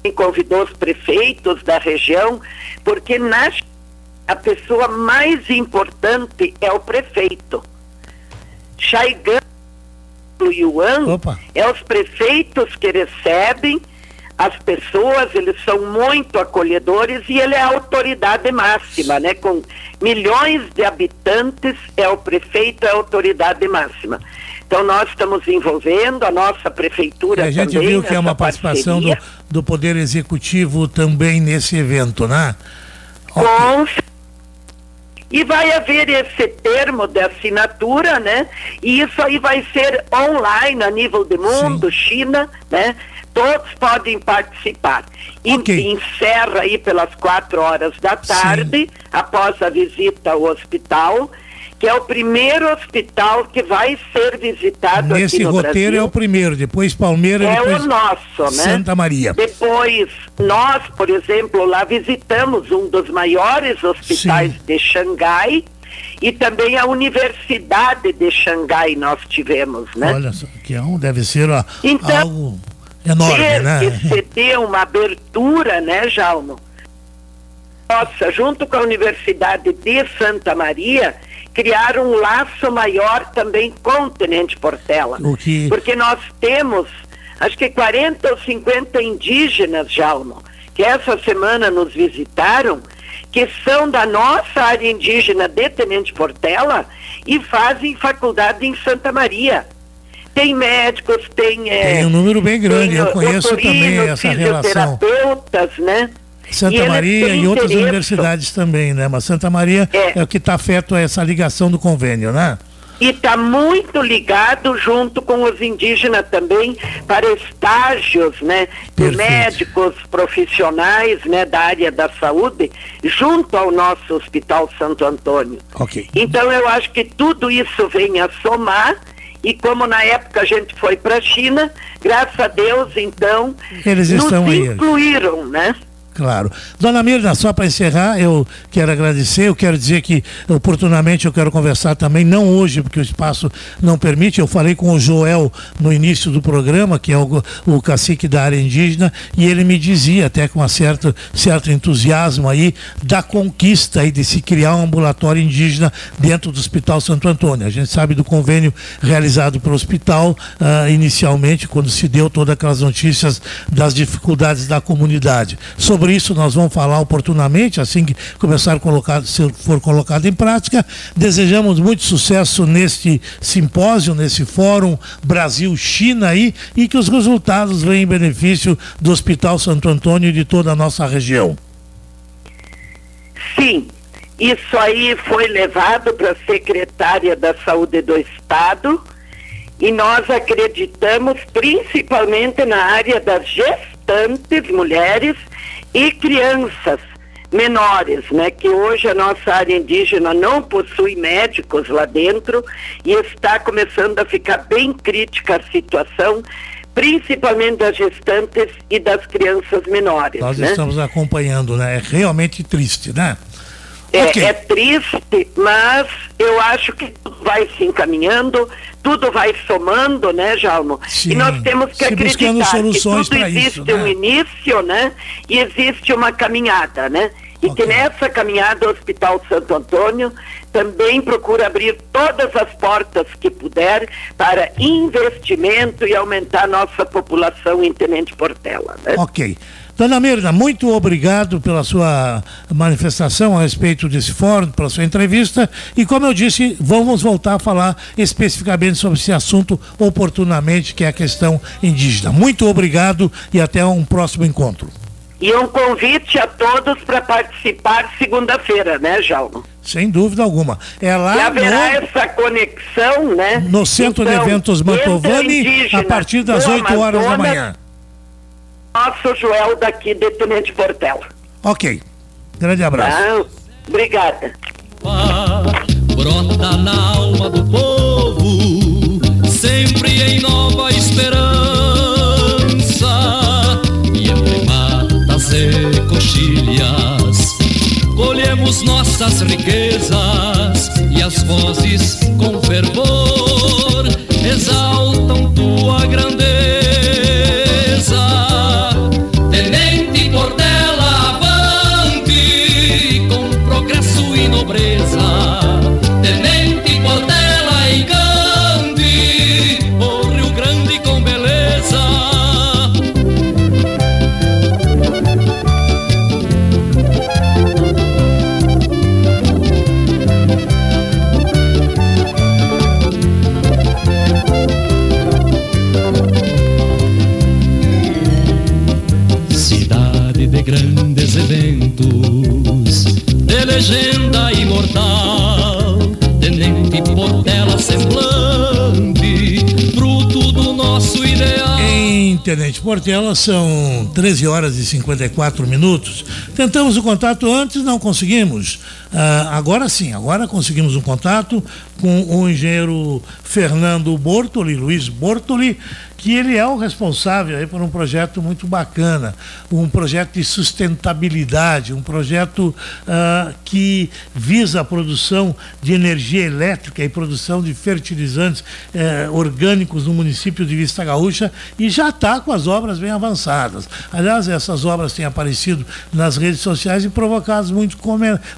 E convidou os prefeitos da região, porque na a pessoa mais importante é o prefeito. Chaigan Yuan Opa. é os prefeitos que recebem as pessoas, eles são muito acolhedores e ele é a autoridade máxima, né? Com milhões de habitantes, é o prefeito, é a autoridade máxima. Então nós estamos envolvendo a nossa prefeitura a gente também viu que é uma participação do, do Poder Executivo também nesse evento, né? Com e vai haver esse termo de assinatura, né? E isso aí vai ser online a nível de mundo, China, né? Todos podem participar. E Ok. encerra aí pelas quatro horas da tarde, após a visita ao hospital, que é o primeiro hospital que vai ser visitado Nesse aqui no roteiro Brasil. é o primeiro, depois Palmeiras, É depois o nosso, né? Santa Maria. Depois, nós, por exemplo, lá visitamos um dos maiores hospitais Sim. de Xangai e também a Universidade de Xangai nós tivemos, né? Olha só, que é um, deve ser ó, Então, algo enorme, Ter né? que se ter uma abertura, né, Jalmo? Nossa, junto com a Universidade de Santa Maria, criar um laço maior também com o Tenente Portela. O que- Porque nós temos, acho que 40 ou 50 indígenas, Jalmo, que essa semana nos visitaram, que são da nossa área indígena de Tenente Portela e fazem faculdade em Santa Maria. Tem médicos, tem... eh, Tem um número bem grande, tem eu conheço também essa relação. né? E Santa eles Maria e outras interesse. universidades também, né? Mas Santa Maria é, É. o que está afeto a essa ligação do convênio, né? e está muito ligado junto com os indígenas também para estágios, né, de médicos profissionais, né, da área da saúde, junto ao nosso Hospital Santo Antônio. Ok. Então eu acho que tudo isso vem a somar e como na época a gente foi para a China, graças a Deus então Eles nos estão aí. incluíram, né? Claro. Dona Mirna, só para encerrar, eu quero agradecer, eu quero dizer que oportunamente eu quero conversar também, não hoje, porque o espaço não permite. Eu falei com o Joel no início do programa, que é o, o cacique da área indígena, e ele me dizia, até com um certo, certo entusiasmo aí, da conquista aí de se criar um ambulatório indígena dentro do Hospital Santo Antônio. A gente sabe do convênio realizado pelo hospital, ah, inicialmente, quando se deu todas aquelas notícias das dificuldades da comunidade. Sobre isso nós vamos falar oportunamente, assim que começar a colocar, se for colocado em prática. Desejamos muito sucesso neste simpósio, nesse fórum Brasil-China aí, e que os resultados venham em benefício do Hospital Santo Antônio e de toda a nossa região. Sim, isso aí foi levado para a secretária da Saúde do Estado e nós acreditamos principalmente na área das gestantes, mulheres e crianças menores, né? Que hoje a nossa área indígena não possui médicos lá dentro e está começando a ficar bem crítica a situação, principalmente das gestantes e das crianças menores, Nós né? estamos acompanhando, né? É realmente triste, né? É, é triste, mas eu acho que tudo vai se encaminhando, tudo vai somando, né, Jalmo? Sim, e nós temos que acreditar que tudo existe isso, né? um início, né? E existe uma caminhada, né? E Ok. que nessa caminhada o Hospital Santo Antônio também procura abrir todas as portas que puder para investimento e aumentar a nossa população em Tenente Portela, né? Ok. Dona Mirna, muito obrigado pela sua manifestação a respeito desse fórum, pela sua entrevista. E como eu disse, vamos voltar a falar especificamente sobre esse assunto oportunamente, que é a questão indígena. Muito obrigado e até um próximo encontro. E um convite a todos para participar segunda-feira, né, Jalmo? Sem dúvida alguma. É E lá haverá no, essa conexão, né? no Centro de Então, Eventos entre Mantovani, a partir das do 8 horas da Amazonas, manhã. Nosso Joel daqui de Tenente Portela. Ok. Grande abraço. Tá? Obrigada. brota na alma do povo, sempre em nova esperança. E entre matas e coxilhas, colhemos nossas riquezas e as vozes com fervor exaltam tua grandeza. De legenda imortal, Tenente Portela semblante, fruto do nosso ideal. Em Tenente Portela são 13 horas e 54 minutos. Tentamos o contato antes, não conseguimos. Ah, agora sim, agora conseguimos um contato com o engenheiro Fernando Bortoli, Luiz Bortoli, que ele é o responsável aí por um projeto muito bacana, um projeto de sustentabilidade, um projeto ah, que visa a produção de energia elétrica e produção de fertilizantes eh, orgânicos no município de Vista Gaúcha e já está com as obras bem avançadas. Aliás, essas obras têm aparecido nas redes sociais e provocado muito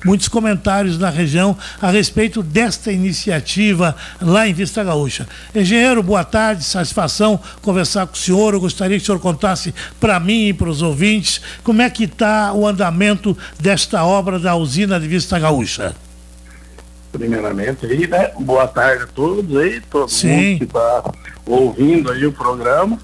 muitos comentários na região a respeito desta iniciativa lá em Vista Gaúcha. Engenheiro, boa tarde, satisfação conversar com o senhor. Eu gostaria que o senhor contasse para mim e para os ouvintes como é que está o andamento desta obra da usina de Vista Gaúcha. primeiramente aí, né? Boa tarde a todos aí, todo Sim. mundo que está ouvindo aí o programa.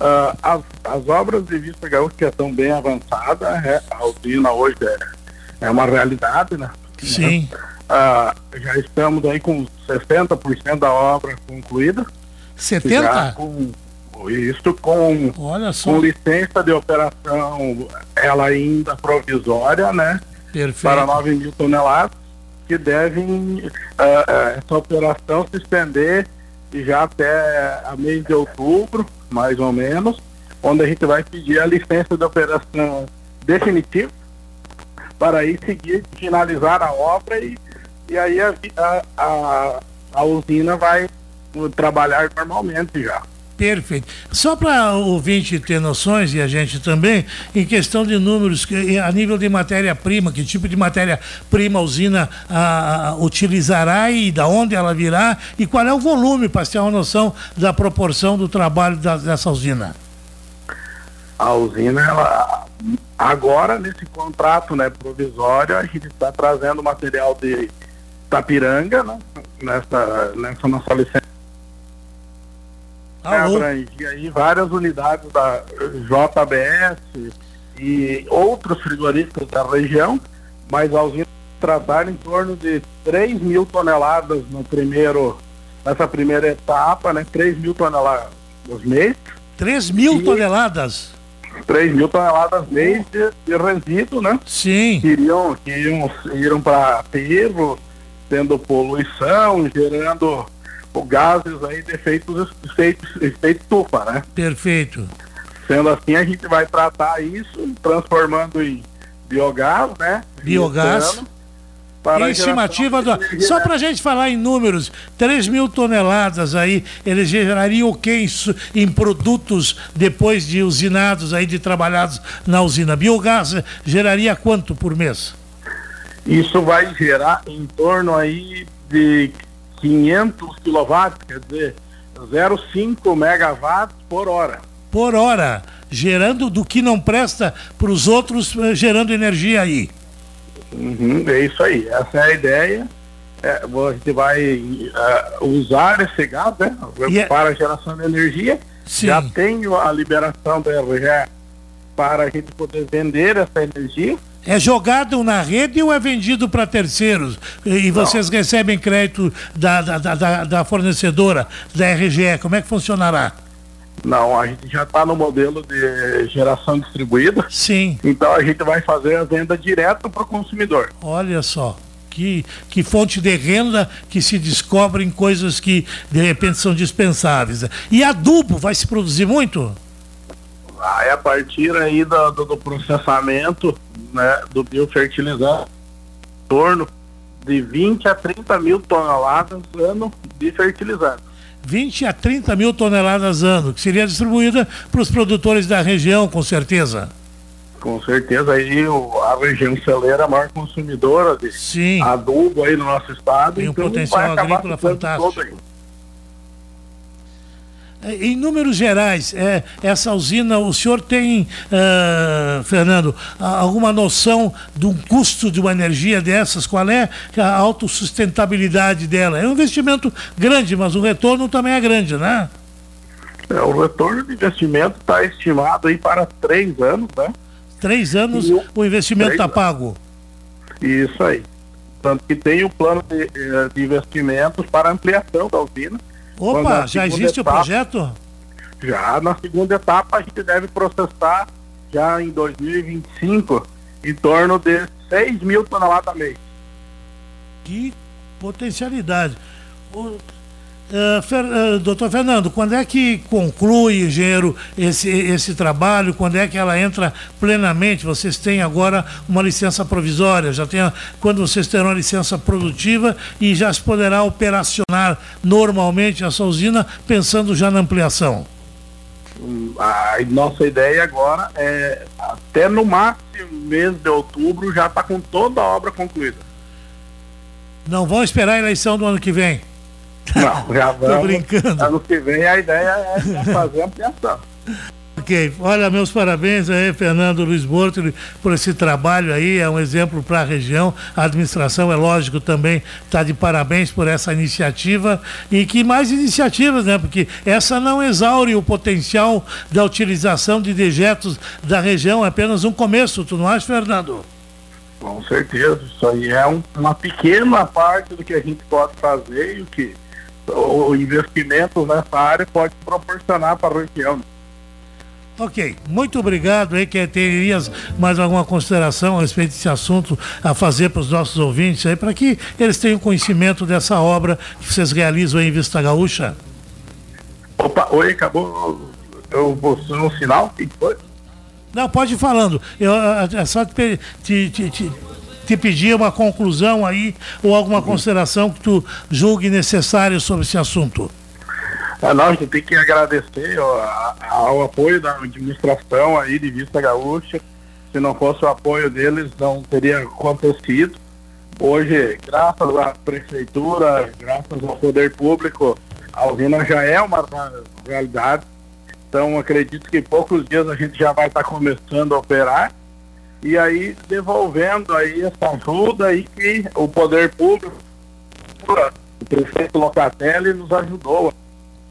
Ah, as, as obras de Vista Gaúcha já estão bem avançadas, é, a usina hoje é, é uma realidade, né? Sim. ah, já estamos aí com 60% da obra concluída. 70? Já com, isso com, Olha só. com licença de operação, ela ainda provisória, né? Perfeito. Para 9 mil toneladas, que devem ah, essa operação se estender já até a mês de outubro, mais ou menos, onde a gente vai pedir a licença de operação definitiva para aí seguir, finalizar a obra e, e aí a, a, a, a usina vai uh, trabalhar normalmente já. Perfeito. Só para o ouvinte ter noções, e a gente também, em questão de números, a nível de matéria-prima, que tipo de matéria-prima a usina ah, ah, utilizará e da onde ela virá, e qual é o volume, para ter uma noção da proporção do trabalho da- dessa usina? A usina, ela, agora nesse contrato né, provisório, a gente está trazendo material de Tapiranga, né, nessa, nessa nossa licença. Alô? abranger aí várias unidades da JBS e outros frigoríficos da região, mas a usina tratar em torno de 3 mil toneladas no primeiro, nessa primeira etapa, né? 3 mil toneladas mês. 3 mil E- toneladas? 3 mil toneladas mês de, de resíduo, né? Sim. Que iriam, que iriam, iriam para aterro, tendo poluição, gerando o gases aí de efeitos, efeitos, efeito estufa, né? Perfeito. Sendo assim, a gente vai tratar isso, transformando em biogás, né? Biogás. Para estimativa do. Só para a gente falar em números, 3 mil toneladas aí, eles gerariam o que em, su- em produtos depois de usinados aí, de trabalhados na usina? Biogás geraria quanto por mês? Isso vai gerar em torno aí de 500 quilowatts, quer dizer, 0,5 megawatts por hora. Por hora, gerando do que não presta para os outros, eh, gerando energia aí. Uhum, é isso aí, essa é a ideia. É, a gente vai eh, usar esse gás né, E é- para a geração de energia. Sim. Já tenho a liberação do RGE para a gente poder vender essa energia. É jogado na rede ou é vendido para terceiros? E vocês recebem crédito da, da, da- da, da fornecedora, da RGE? Como é que funcionará? Não, a gente já está no modelo de geração distribuída. Sim. Então a gente vai fazer a venda direto para o consumidor. Olha só. Que, que fonte de renda que se descobrem coisas que de repente são dispensáveis. E adubo vai se produzir muito? Aí a partir aí do, do, do processamento né, do biofertilizante, em torno de 20 a 30 mil toneladas ano de fertilizante. 20 a 30 mil toneladas ano, que seria distribuída para os produtores da região, com certeza. Com certeza aí a região celeira é a maior consumidora de Sim. adubo aí no nosso estado. Tem um então potencial agrícola fantástico. Em números gerais, é, essa usina, o senhor tem, ah, Fernando, alguma noção do custo de uma energia dessas? Qual é a autossustentabilidade dela? É um investimento grande, mas o retorno também é grande, né? É, o retorno de investimento está estimado aí para três anos, né? Três anos E o- investimento está pago. Isso aí. Tanto que tem o plano de, eh, de investimentos para ampliação da usina. Opa, a já existe o etapa- projeto? Já na segunda etapa a gente deve processar já em 2025 em torno de 6 mil toneladas mês. Que potencialidade. O, eh, Fer- eh, doutor Fernando, quando é que conclui, engenheiro, esse, esse trabalho? Quando é que ela entra plenamente? Vocês têm agora uma licença provisória, já tem a- quando vocês terão a licença produtiva e já se poderá operacionar normalmente essa usina, pensando já na ampliação. A nossa ideia agora é até no máximo mês de outubro já está com toda a obra concluída. Não vão esperar a eleição do ano que vem. Não, já Tô vamos. brincando. Ano que vem a ideia é fazer ampliação. Ok, olha, meus parabéns aí, Fernando Luiz Bortoli, por esse trabalho aí, é um exemplo para a região. A administração, é lógico, também está de parabéns por essa iniciativa e que mais iniciativas, né? Porque essa não exaure o potencial da utilização de dejetos da região, é apenas um começo, tu não acha, Fernando? Com certeza, isso aí é um, uma pequena parte do que a gente pode fazer e o que o, investimento nessa área pode proporcionar para a região. Ok, muito obrigado aí, que terias mais alguma consideração a respeito desse assunto a fazer para os nossos ouvintes aí, para que eles tenham conhecimento dessa obra que vocês realizam aí em Vista Gaúcha? Opa, oi, acabou. Eu vou um sinal? O que foi? Não, pode ir falando. Eu, é só te, te, te, te, pedir uma conclusão aí ou alguma uhum. consideração que tu julgue necessária sobre esse assunto. É, nós temos que agradecer ó, ao apoio da administração aí de Vista Gaúcha. Se não fosse o apoio deles, não teria acontecido. Hoje, graças à prefeitura, graças ao poder público, a usina já é uma realidade. Então acredito que em poucos dias a gente já vai estar começando a operar e aí devolvendo aí essa ajuda aí que o poder público, o prefeito Locatelli nos ajudou